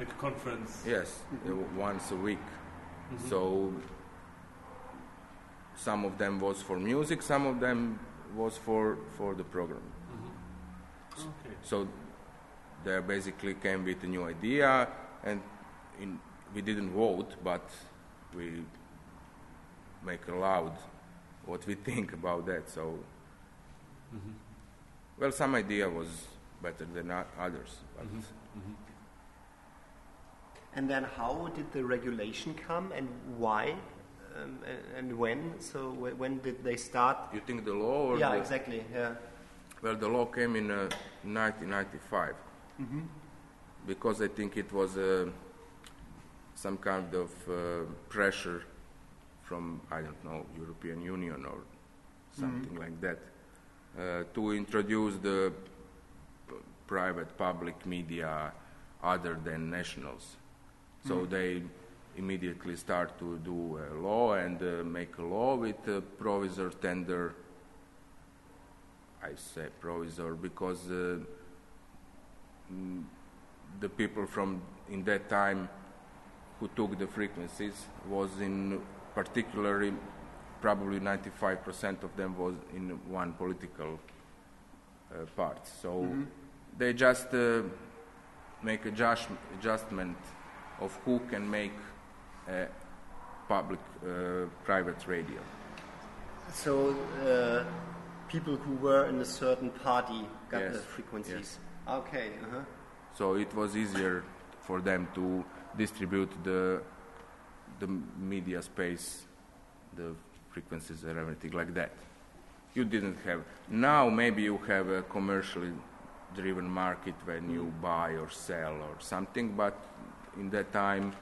like a conference? yes uh, once a week. Mm-hmm. So some of them was for music, some of them was for for the program. Mm-hmm. Okay. So they basically came with a new idea, and in, we didn't vote, but we make aloud what we (laughs) think about that. So, mm-hmm. well, some idea was better than others, but And then how did the regulation come and why um, and, when? So wh- when did they start? you think the law? Or yeah, the, exactly. Yeah. Well, the law came in uh, 1995 because I think it was uh, some kind of uh, pressure from I don't know European Union or something like that uh, to introduce the p- private public media other than nationals. So they immediately start to do a law and uh, make a law with a provisor tender. I say provisor because uh, mm, the people from in that time who took the frequencies was in particularly probably 95% of them was in one political uh, part. So they just uh, make adjust- adjustment of who can make a public uh, private radio. So uh, people who were in a certain party got Yes, the frequencies. Okay. Uh-huh. So it was easier for them to distribute the the media space, the frequencies and everything like that. You didn't have. Now maybe you have a commercially driven market when you buy or sell or something, but in that time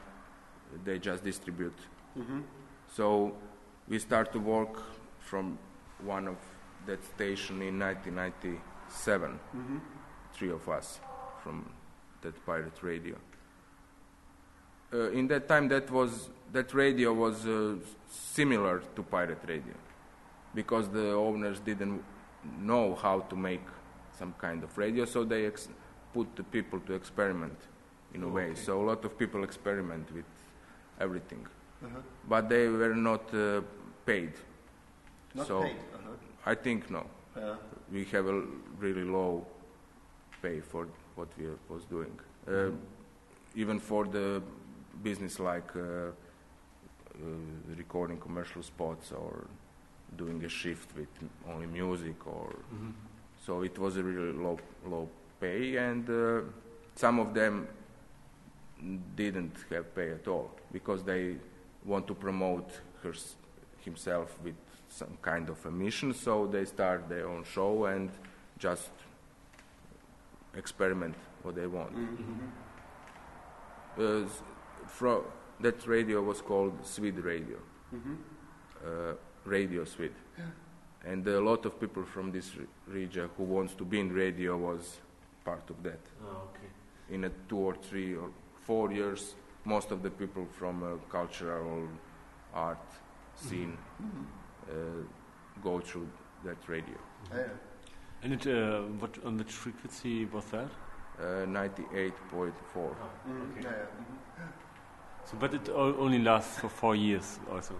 they just distribute. So we start to work from one of that station in 1997 three of us from that pirate radio. Uh, in that time, that was that radio was uh, similar to pirate radio, because the owners didn't know how to make some kind of radio, so they ex- put the people to experiment in a way. So a lot of people experiment with everything, but they were not uh, paid. Not so paid. Uh-huh. I think no Yeah. we have a really low pay for what we was doing. Uh, even for the business like uh, uh, recording commercial spots or doing a shift with only music or so it was a really low low pay and uh, some of them didn't have pay at all because they want to promote hers, himself with some kind of a mission so they start their own show and just experiment what they want. Uh, fro- that radio was called Swede Radio. Uh, Radio Swede. And a lot of people from this re- region who wants to be in radio was part of that. Oh, okay. in a two or three or four years, most of the people from uh, cultural art scene uh, go through that radio. Yeah. And it, uh, what on which frequency was that? Uh, 98.4. Mm, Okay. yeah, yeah. So, but it o- only lasts for four years, also.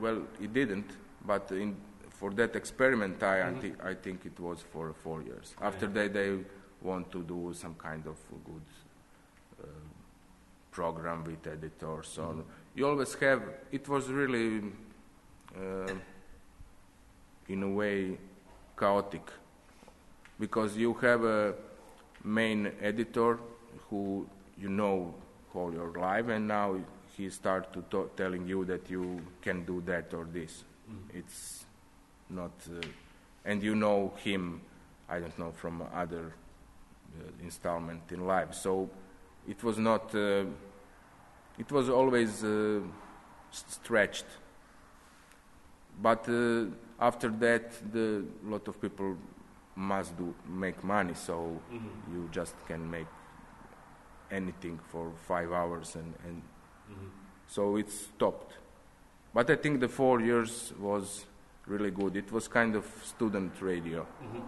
Well, it didn't, but in, for that experiment, I, I, thi- I think it was for four years. After that, they want to do some kind of good program with editors. So you always have. It was really, uh, in a way, chaotic because you have a main editor who you know all your life, and now he start to to- telling you that you can do that or this. It's not, uh, and you know him. I don't know from other uh, installment in life. So it was not. Uh, it was always uh, stretched but uh, after that, the lot of people must do make money, so mm-hmm. you just can make anything for five hours, and, and mm-hmm. so it stopped. But I think the four years was really good. It was kind of student radio. Mm-hmm.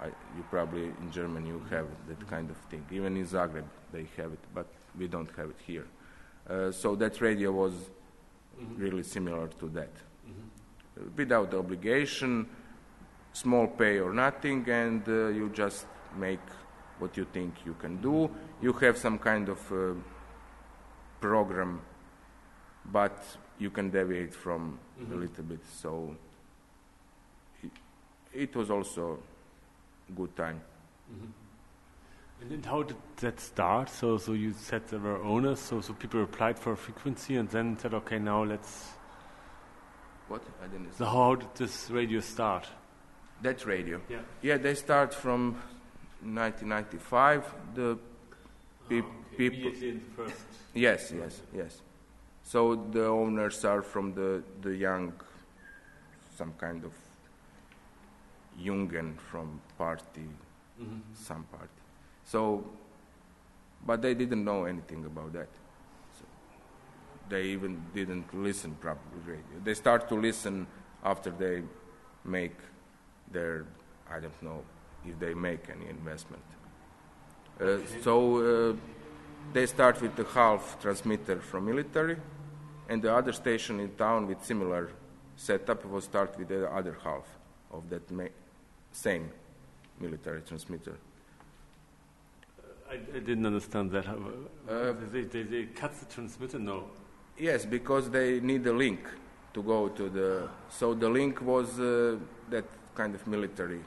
I, you probably in Germany you have that kind of thing. Even in Zagreb they have it, but we don't have it here. Uh, so that radio was really similar to that, Uh, without obligation, small pay or nothing, and uh, you just make what you think you can do. You have some kind of uh, program, but you can deviate from a little bit. So it, it was also good time. And then how did that start? So, so you said there were owners, so, so people applied for a frequency and then said, okay, now let's. What? I didn't. So, how did this radio start? That radio. Yeah. Yeah, they start from 1995. The oh, peop people. Immediately in the first. Yes, yes, yes. So the owners are from the the young, some kind of Jungen from party, mm-hmm. some party. So, but they didn't know anything about that. So they even didn't listen probably radio. They start to listen after they make their, I don't know if they make any investment. Uh, so uh, they start with the half transmitter from military, and the other station in town with similar setup will start with the other half of that ma- same military transmitter. I, I didn't understand that. Uh, they, they, they cut the transmitter? No. Yes, because they need a link to go to the. So the link was uh, that kind of military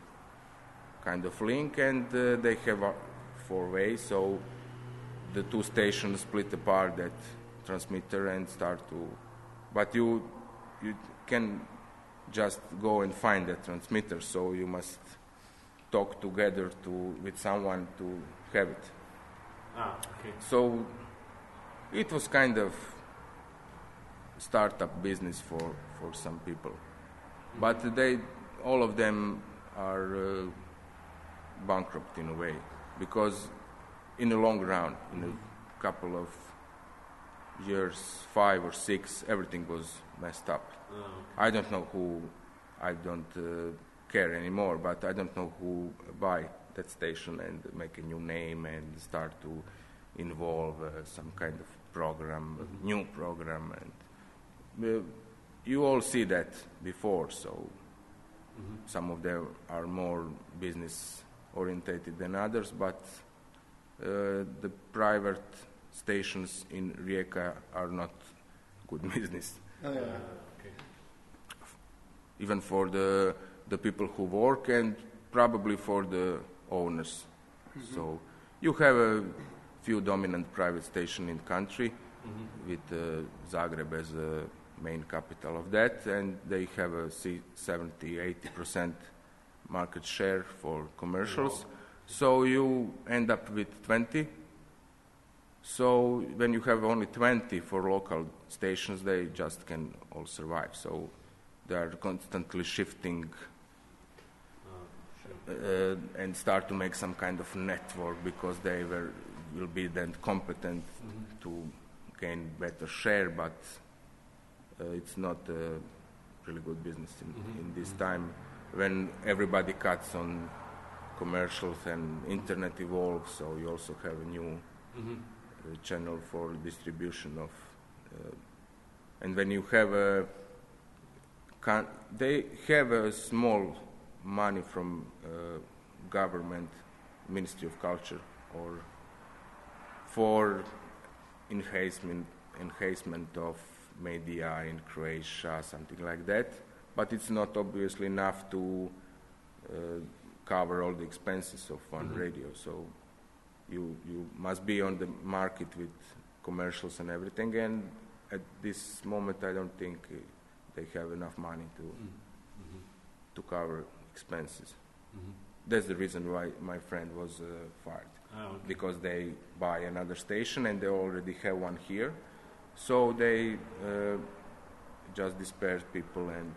kind of link, and uh, they have a four way. So the two stations split apart that transmitter and start to. But you you can just go and find that transmitter. So you must talk together to with someone to have it. Ah, okay. So it was kind of startup business for, for some people. But they, all of them are uh, bankrupt in a way because in the long run, in a couple of years, five or six, everything was messed up. I don't know who, I don't uh, care anymore, but I don't know who buy that station and make a new name and start to involve uh, some kind of program, a new program, and uh, you all see that before. So some of them are more business orientated than others, but uh, the private stations in Rijeka are not good (laughs) business Oh, yeah. even for the the people who work and probably for the owners. So you have a few dominant private stations in country with uh, Zagreb as the main capital of that, and they have a 70, 80 percent market share for commercials. So you end up with 20. So when you have only 20 for local stations, they just can all survive. So they are constantly shifting and start to make some kind of network because they were, will be then competent to gain better share, but uh, it's not a really good business in, in this time. When everybody cuts on commercials and internet evolves, so you also have a new uh, channel for distribution of. Uh, and when you have a, can, they have a small money from uh, government, Ministry of Culture, or for enhancement enhancement of media in Croatia, something like that. But it's not obviously enough to uh, cover all the expenses of one radio. So you you must be on the market with commercials and everything. And at this moment, I don't think uh, they have enough money to to cover expenses. That's the reason why my friend was uh, fired Ah, okay. because they buy another station and they already have one here. So they uh, just disperse people and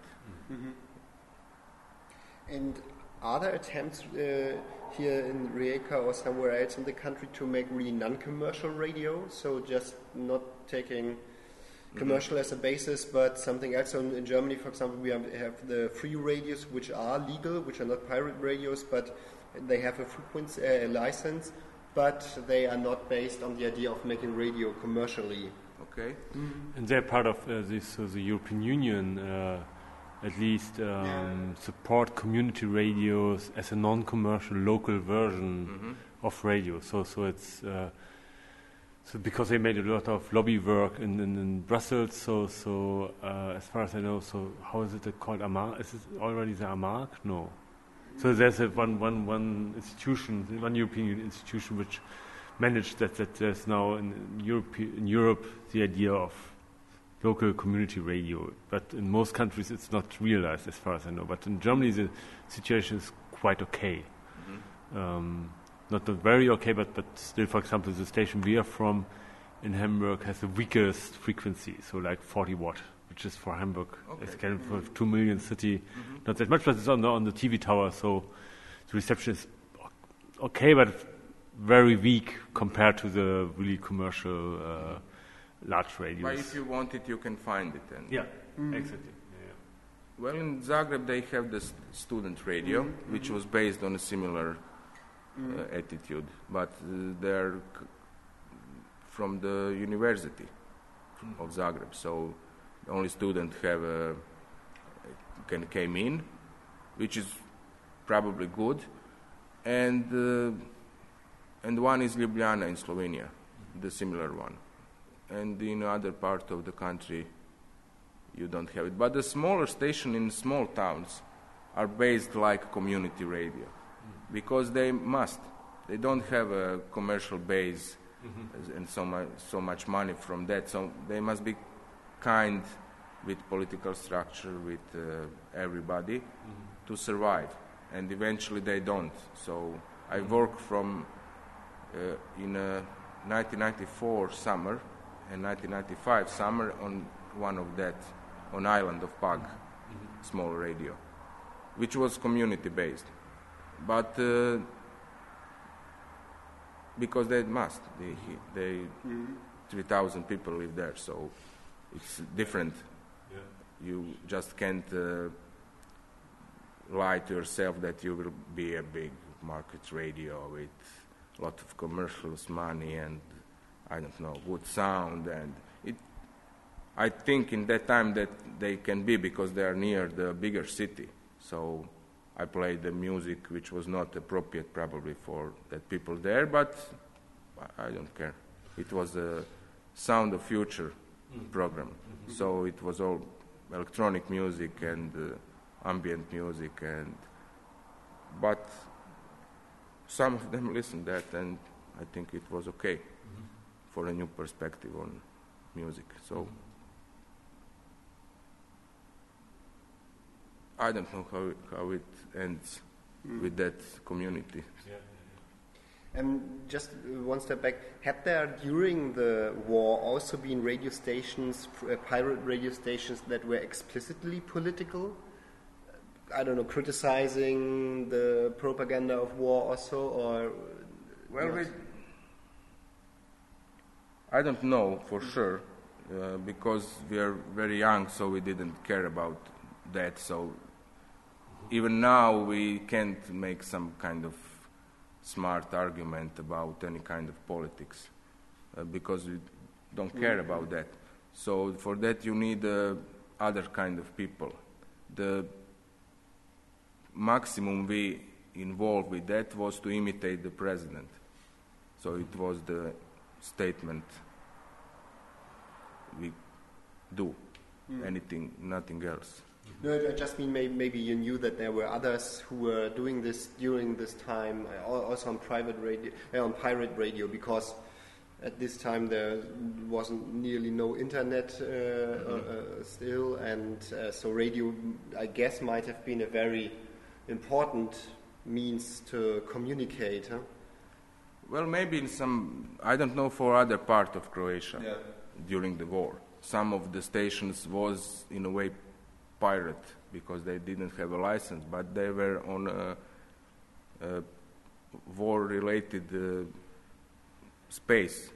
And are there attempts uh, here in Rijeka or somewhere else in the country to make really non-commercial radio? So just not taking commercial as a basis, but something else. So in, in Germany, for example, we have, have the free radios, which are legal, which are not pirate radios, but they have a frequency uh, a license, but they are not based on the idea of making radio commercially. okay. And they're part of uh, this, so the European Union uh, at least um, Yeah. support community radios as a non-commercial local version Mm-hmm. of radio. So, so it's uh, so because they made a lot of lobby work in, in, in Brussels. So, so uh, as far as I know, so how is it called? Amar? Is it already the AMARC? No. So there's a one, one, one institution, one European institution which managed that. That there's now in Europe, in Europe the idea of local community radio, but in most countries it's not realized, as far as I know. But in Germany the situation is quite okay. Um, not, not very okay, but, but still, for example, the station we are from in Hamburg has the weakest frequency, so like 40 watt, which is for Hamburg. okay. It's kind of a 2 million city, mm-hmm. not that much, but it's on the, on the TV tower, so the reception is okay, but very weak compared to the really commercial uh, large radios. But if you want it, you can find it. And yeah, mm-hmm. exactly. Well, in Zagreb they have the student radio, mm-hmm. which was based on a similar uh, attitude, but uh, they're c- from the University of Zagreb, so only students have a, can came in, which is probably good, and uh, and one is Ljubljana in Slovenia, the similar one, and in other part of the country you don't have it. But the smaller station in small towns are based like community radio because they must. They don't have a commercial base as- and so much, so much money from that. So they must be kind with political structure, with uh, everybody to survive. And eventually they don't. So I work from uh, in uh, 1994 summer and 1995 summer on one of that on island of Pag, small radio, which was community based, but uh, because they must, they, they 3,000 people live there, so it's different. You just can't uh, lie to yourself that you will be a big market radio with a lot of commercials, money, and I don't know, good sound. And it, I think in that time that they can be because they are near the bigger city. So I played the music which was not appropriate probably for that people there, but I- don't care. It was a Sound of Future mm-hmm. program. Mm-hmm. So it was all electronic music and uh, ambient music and but some of them listened that and I think it was okay mm-hmm. for a new perspective on music. So I don't know how it, how it ends with that community. And just one step back, had there during the war also been radio stations, uh, pirate radio stations that were explicitly political? I don't know, criticizing the propaganda of war also, or Well, we, I don't know for sure uh, because we are very young, so we didn't care about that. So even now, we can't make some kind of smart argument about any kind of politics uh, because we don't care about that. So for that, you need uh, other kind of people. The maximum we involved with that was to imitate the president. So it was the statement we do, anything, nothing else. No, I just mean maybe, maybe you knew that there were others who were doing this during this time, uh, also on private radio, uh, on pirate radio, because at this time there wasn't nearly no internet uh, uh, uh, still, and uh, so radio, I guess, might have been a very important means to communicate. Huh? Well, maybe in some, I don't know for other part of Croatia during the war. some of the stations was in a way pirate because they didn't have a license, but they were on a, a war-related uh, space.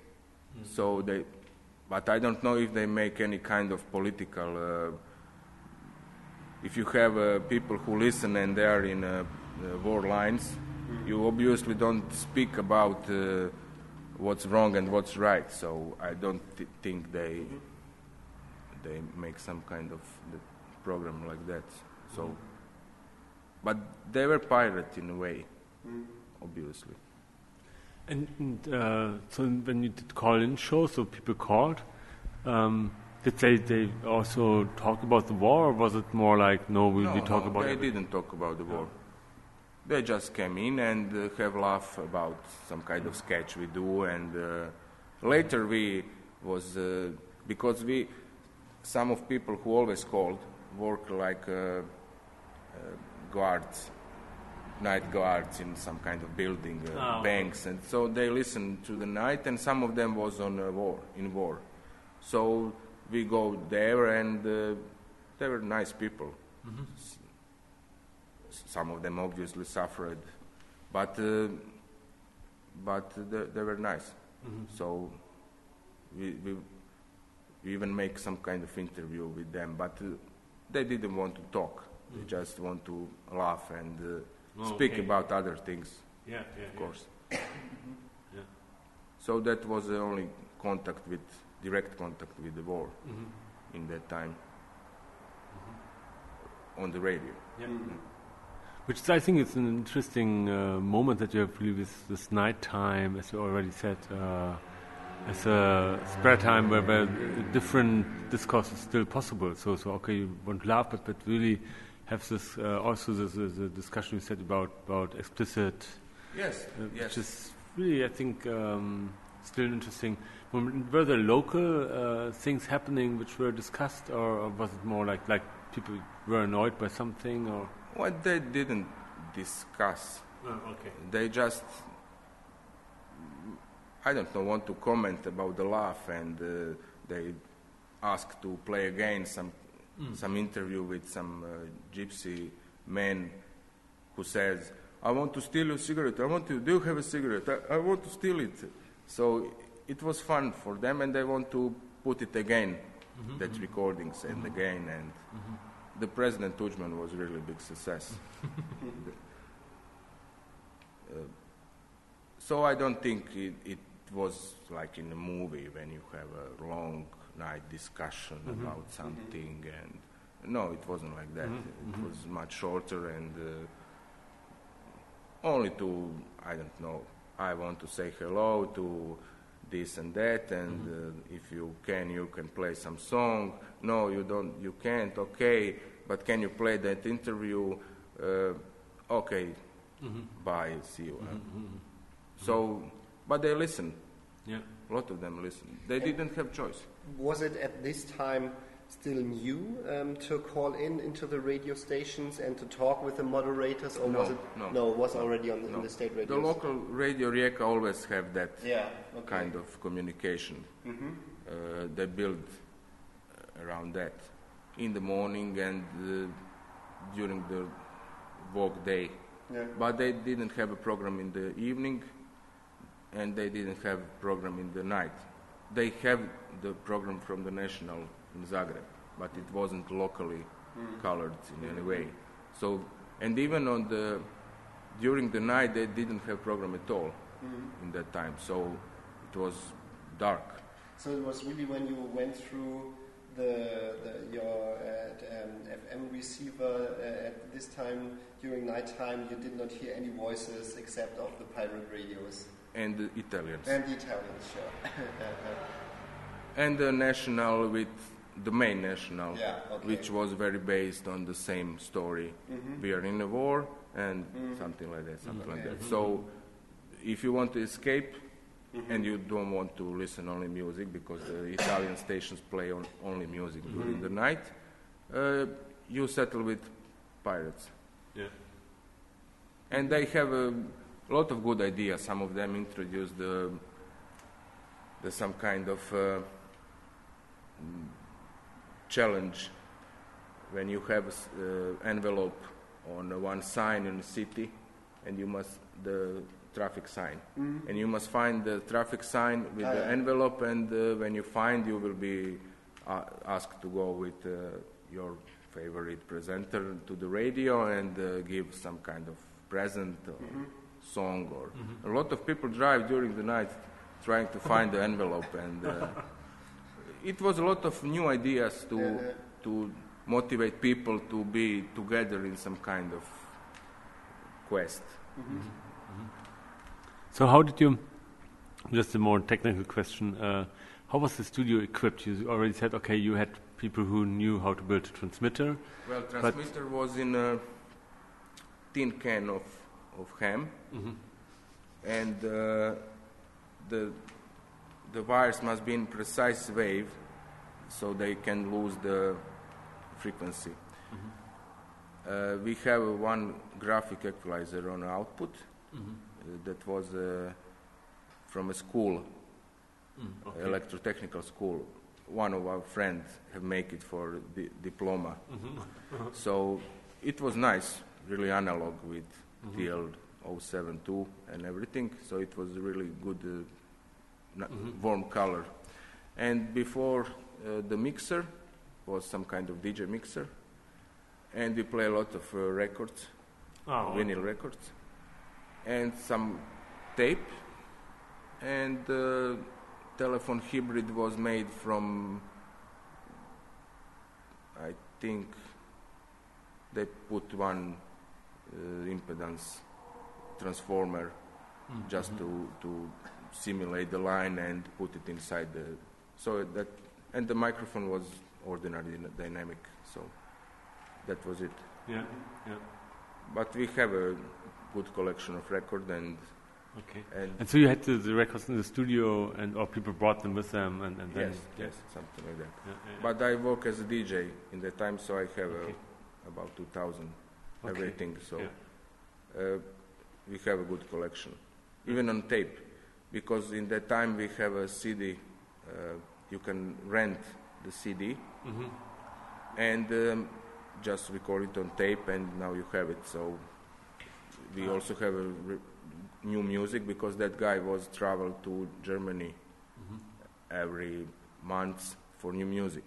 So they, but I don't know if they make any kind of political. Uh, if you have uh, people who listen and they are in uh, uh, war lines, you obviously don't speak about uh, what's wrong and what's right. So I don't th- think they they make some kind of the program like that. So, but they were pirate in a way, obviously. And, and uh, so when you did call-in shows, so people called, um, did they, they also talk about the war, or was it more like, no, we, no, we talk no, about they it? didn't talk about the war. They just came in and uh, have laugh about some kind of sketch we do, and uh, later we was uh, because we some of people who always called work like uh, uh, guards, night guards in some kind of building, uh, Ah, banks, and so they listened to the night, and some of them was on war in war, so we go there, and uh, they were nice people. Some of them obviously suffered, but uh, but they, they were nice. So we, we we even make some kind of interview with them, but uh, they didn't want to talk. They just want to laugh and uh, Oh, speak okay. about other things, Yeah, yeah, of course. (coughs) Yeah. So that was the only contact with direct contact with the war Mm-hmm. in that time on the radio. Yeah. Which is, I think is an interesting uh, moment that you have really this, this nighttime, as you already said, uh, as a spare time where, where different discourse is still possible. So, so okay, you won't laugh, but, but really have this uh, also the, discussion you said about, about explicit, Yes, uh, yes. which is really, I think, um, still interesting. Were there local uh, things happening which were discussed, or, or was it more like, like people were annoyed by something, or? What they didn't discuss okay. they just I don't know want to comment about the laugh and uh, they ask to play again some hmm. some interview with some uh, gypsy man who says I want to steal your cigarette. I want to do you have a cigarette? I, I want to steal it. So it was fun for them and they want to put it again mm-hmm, that mm-hmm. recordings and mm-hmm. again and the president Tudjman was really a big success. (laughs) Uh, so I don't think it, it was like in a movie when you have a long night discussion mm-hmm. about mm-hmm. something, and no, it wasn't like that. Mm-hmm. It was much shorter and uh, only to I don't know. I want to say hello to this and that, and uh, if you can, you can play some song. No, you don't. You can't. Okay, but can you play that interview? Uh, okay. Bye. See you. So, but they listen. Yeah. A lot of them listen. They didn't have choice. Was it at this time still new um, to call in into the radio stations and to talk with the moderators, or No, was it no. it was already on the, No. in the state radio? The local radio Rijeka always have that Yeah. Okay. kind of communication. Uh, they build uh, around that in the morning and uh, during the work day. Yeah. But they didn't have a program in the evening and they didn't have program in the night. They have the program from the national in Zagreb, but it wasn't locally colored in any way. So, and even on the during the night they didn't have program at all in that time. So it was dark. So it was really when you went through the, the your uh, um, FM receiver uh, at this time during nighttime, you did not hear any voices except of the pirate radios And the Italians. and the Italians, sure. (laughs) and the national with the main national, Yeah, okay. which was very based on the same story. Mm-hmm. We are in a war and mm-hmm. something like that, something like that. So, if you want to escape mm-hmm. and you don't want to listen only music because the Italian stations play on only music during the night, uh, you settle with pirates. Yeah. And they have a lot of good ideas. Some of them introduced the, the some kind of uh, challenge when you have uh, envelope on one sign in the city, and you must the traffic sign, and you must find the traffic sign with Ah, the yeah. envelope, and uh, when you find, you will be uh, asked to go with uh, your favorite presenter to the radio and uh, give some kind of present or song or a lot of people drive during the night trying to find the envelope and uh, (laughs) it was a lot of new ideas to Yeah. to motivate people to be together in some kind of quest So how did you? Just a more technical question. Uh, how was the studio equipped? You already said, okay, you had people who knew how to build a transmitter. well transmitter was in a tin can of of ham and uh, the the wires must be in precise wave so they can lose the frequency. Uh, we have one graphic equalizer on output uh, that was uh, from a school, electrotechnical school. One of our friends have make it for the diploma. (laughs) so it was nice, really analog with TL072 and everything. So it was really good, uh, n- warm color. And before uh, the mixer was some kind of DJ mixer, and we play a lot of uh, records, Oh, vinyl records, and some tape. And uh, telephone hybrid was made from, I think, they put one impedance transformer just to to simulate the line and put it inside the so that and the microphone was ordinary dynamic so that was it Yeah, yeah. but we have a good collection of record and Okay. and And so you had the, the records in the studio, and or people brought them with them, and, and then yes yes something like that Yeah, yeah, yeah. but I work as a DJ in the time so I have Okay. uh, about 2000 Okay. everything so Yeah. uh, we have a good collection even on tape because in that time we have a CD uh, you can rent the CD Mm-hmm. and um, just record it on tape and now you have it so we Ah. also have a re- new music because that guy was travel to Germany Mm-hmm. every month for new music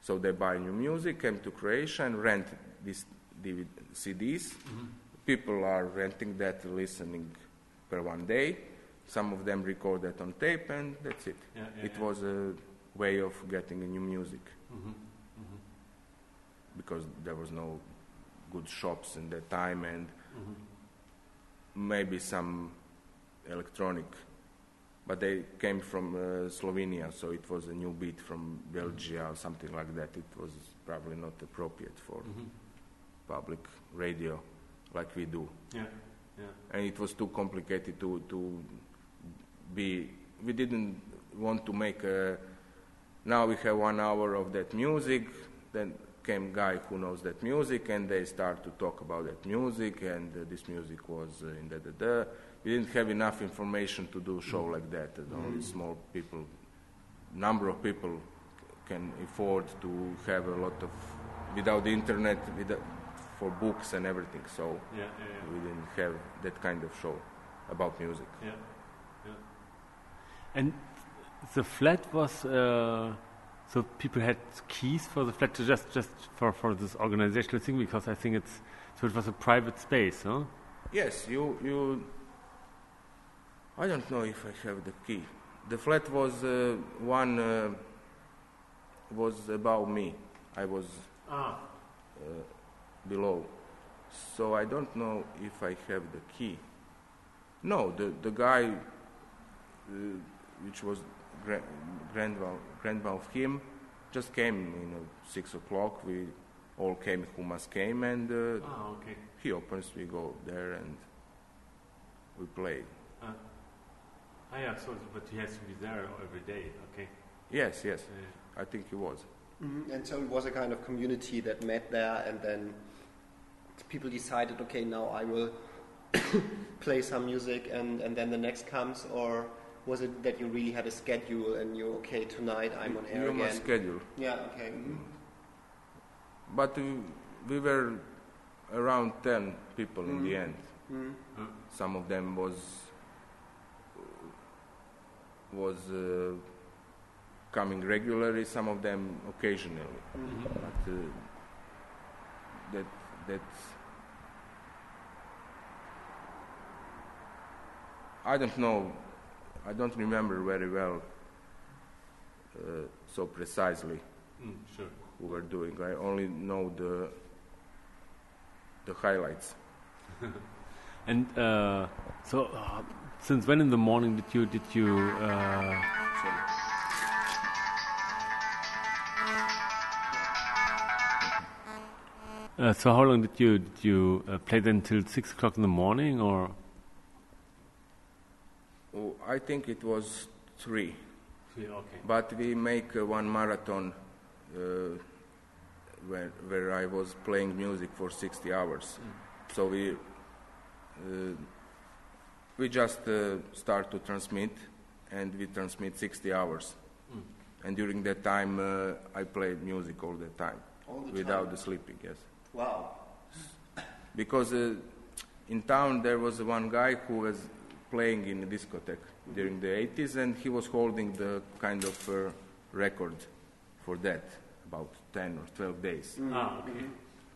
so they buy new music came to Croatia and rent these DVD CDs Mm-hmm. people are renting that listening per one day some of them record that on tape and that's it Yeah, yeah, it yeah. was a way of getting a new music Mhm. because there was no good shops in that time and Mm-hmm. maybe some electronic but they came from uh, Slovenia so it was a new beat from Belgium or something like that it was probably not appropriate for Mm-hmm. Public radio like we do. Yeah, yeah. and it was too complicated to to be we didn't want to make a now we have one hour of that music then came guy who knows that music and they start to talk about that music and uh, this music was uh, in da da da. We didn't have enough information to do a show like that. And only small people number of people can afford to have a lot of without the internet without, for books and everything so Yeah, yeah, yeah. we didn't have that kind of show about music. Yeah, yeah. And the flat was uh, so people had keys for the flat to just just for for this organizational thing because I think it's so it was a private space, huh? Yes, you you. I don't know if I have the key. The flat was uh, one uh, was about me. I was Ah. uh, below, so I don't know if I have the key. No, the the guy, uh, which was gra- grandma grandma of him, just came. You know, six o'clock. We all came who must came, and uh, Ah, okay. he opens. We go there and we play. Ah, ah yeah. So, but he has to be there every day. Okay. Yes, yes. Yeah. I think he was. Mhm, And so it was a kind of community that met there, and then people decided, okay, now I will (coughs) play some music, and, and then the next comes, or was it that you really had a schedule and you, okay, tonight I'm on air you again? schedule. Yeah, okay. mhm. But we, we were around 10 people in the end. Some of them was was uh, coming regularly, some of them occasionally. But uh, that that I don't know. I don't remember very well uh, so precisely sure. who were doing. I only know the the highlights. (laughs) And uh, so, uh, since when in the morning did you did you? Uh, so how long did you did you uh, play then until six o'clock in the morning or? Oh, I think it was three. okay. But we make uh, one marathon uh, where, where I was playing music for 60 hours. So we uh, we just uh, start to transmit, and we transmit 60 hours. And during that time, uh, I played music all the time, All the without time? the sleeping. Yes, Wow. because uh, in town there was one guy who was playing in a discotheque during the 80s, and he was holding the kind of uh, record for that, about 10 or 12 days. Ah, okay.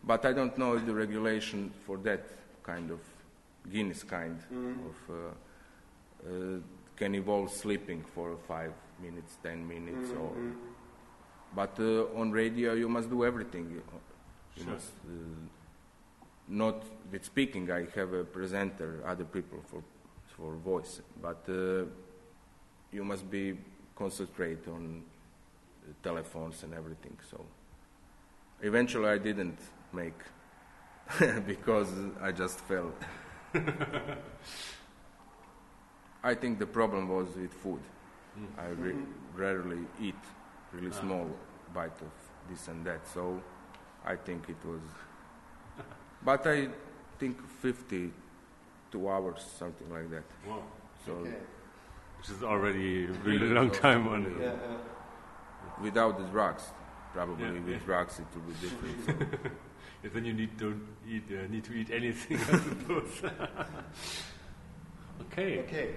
But I don't know if the regulation for that kind of Guinness kind of uh, uh, can involve sleeping for five minutes, ten minutes, or. But uh, on radio, you must do everything. You, must uh, not with speaking. I have a presenter, other people for for voice, but uh, you must be concentrate on uh, telephones and everything. So eventually, I didn't make (laughs) because I just fell. (laughs) I think the problem was with food. I re- rarely eat really small bite of this and that, so I think it was. But I think 52 hours, something like that. Wow. So Which is already a really long time on. Yeah, yeah. without the drugs, probably Yeah, with yeah. drugs it will be different. so. (laughs) Yeah, then you need don't eat uh, need to eat anything, (laughs) I suppose. (laughs) okay. Okay.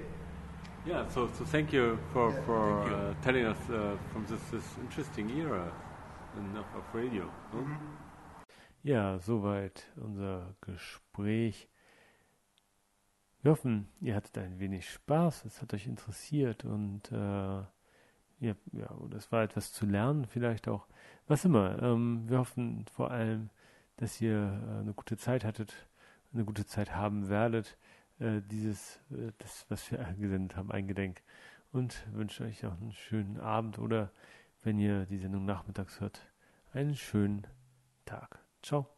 Yeah. So so thank you for for Uh, telling us uh, from this this interesting era in, of, radio. ne? Ja, soweit unser Gespräch. Wir hoffen, ihr hattet ein wenig Spaß, es hat euch interessiert und äh, ja, ja, es war etwas zu lernen, vielleicht auch, was immer. Ähm, wir hoffen vor allem, dass ihr äh, eine gute Zeit hattet, eine gute Zeit haben werdet, äh, dieses, äh, das, was wir (laughs) gesendet haben, eingedenk. Und wünsche euch auch einen schönen Abend oder, wenn ihr die Sendung nachmittags hört, einen schönen Tag. Ciao.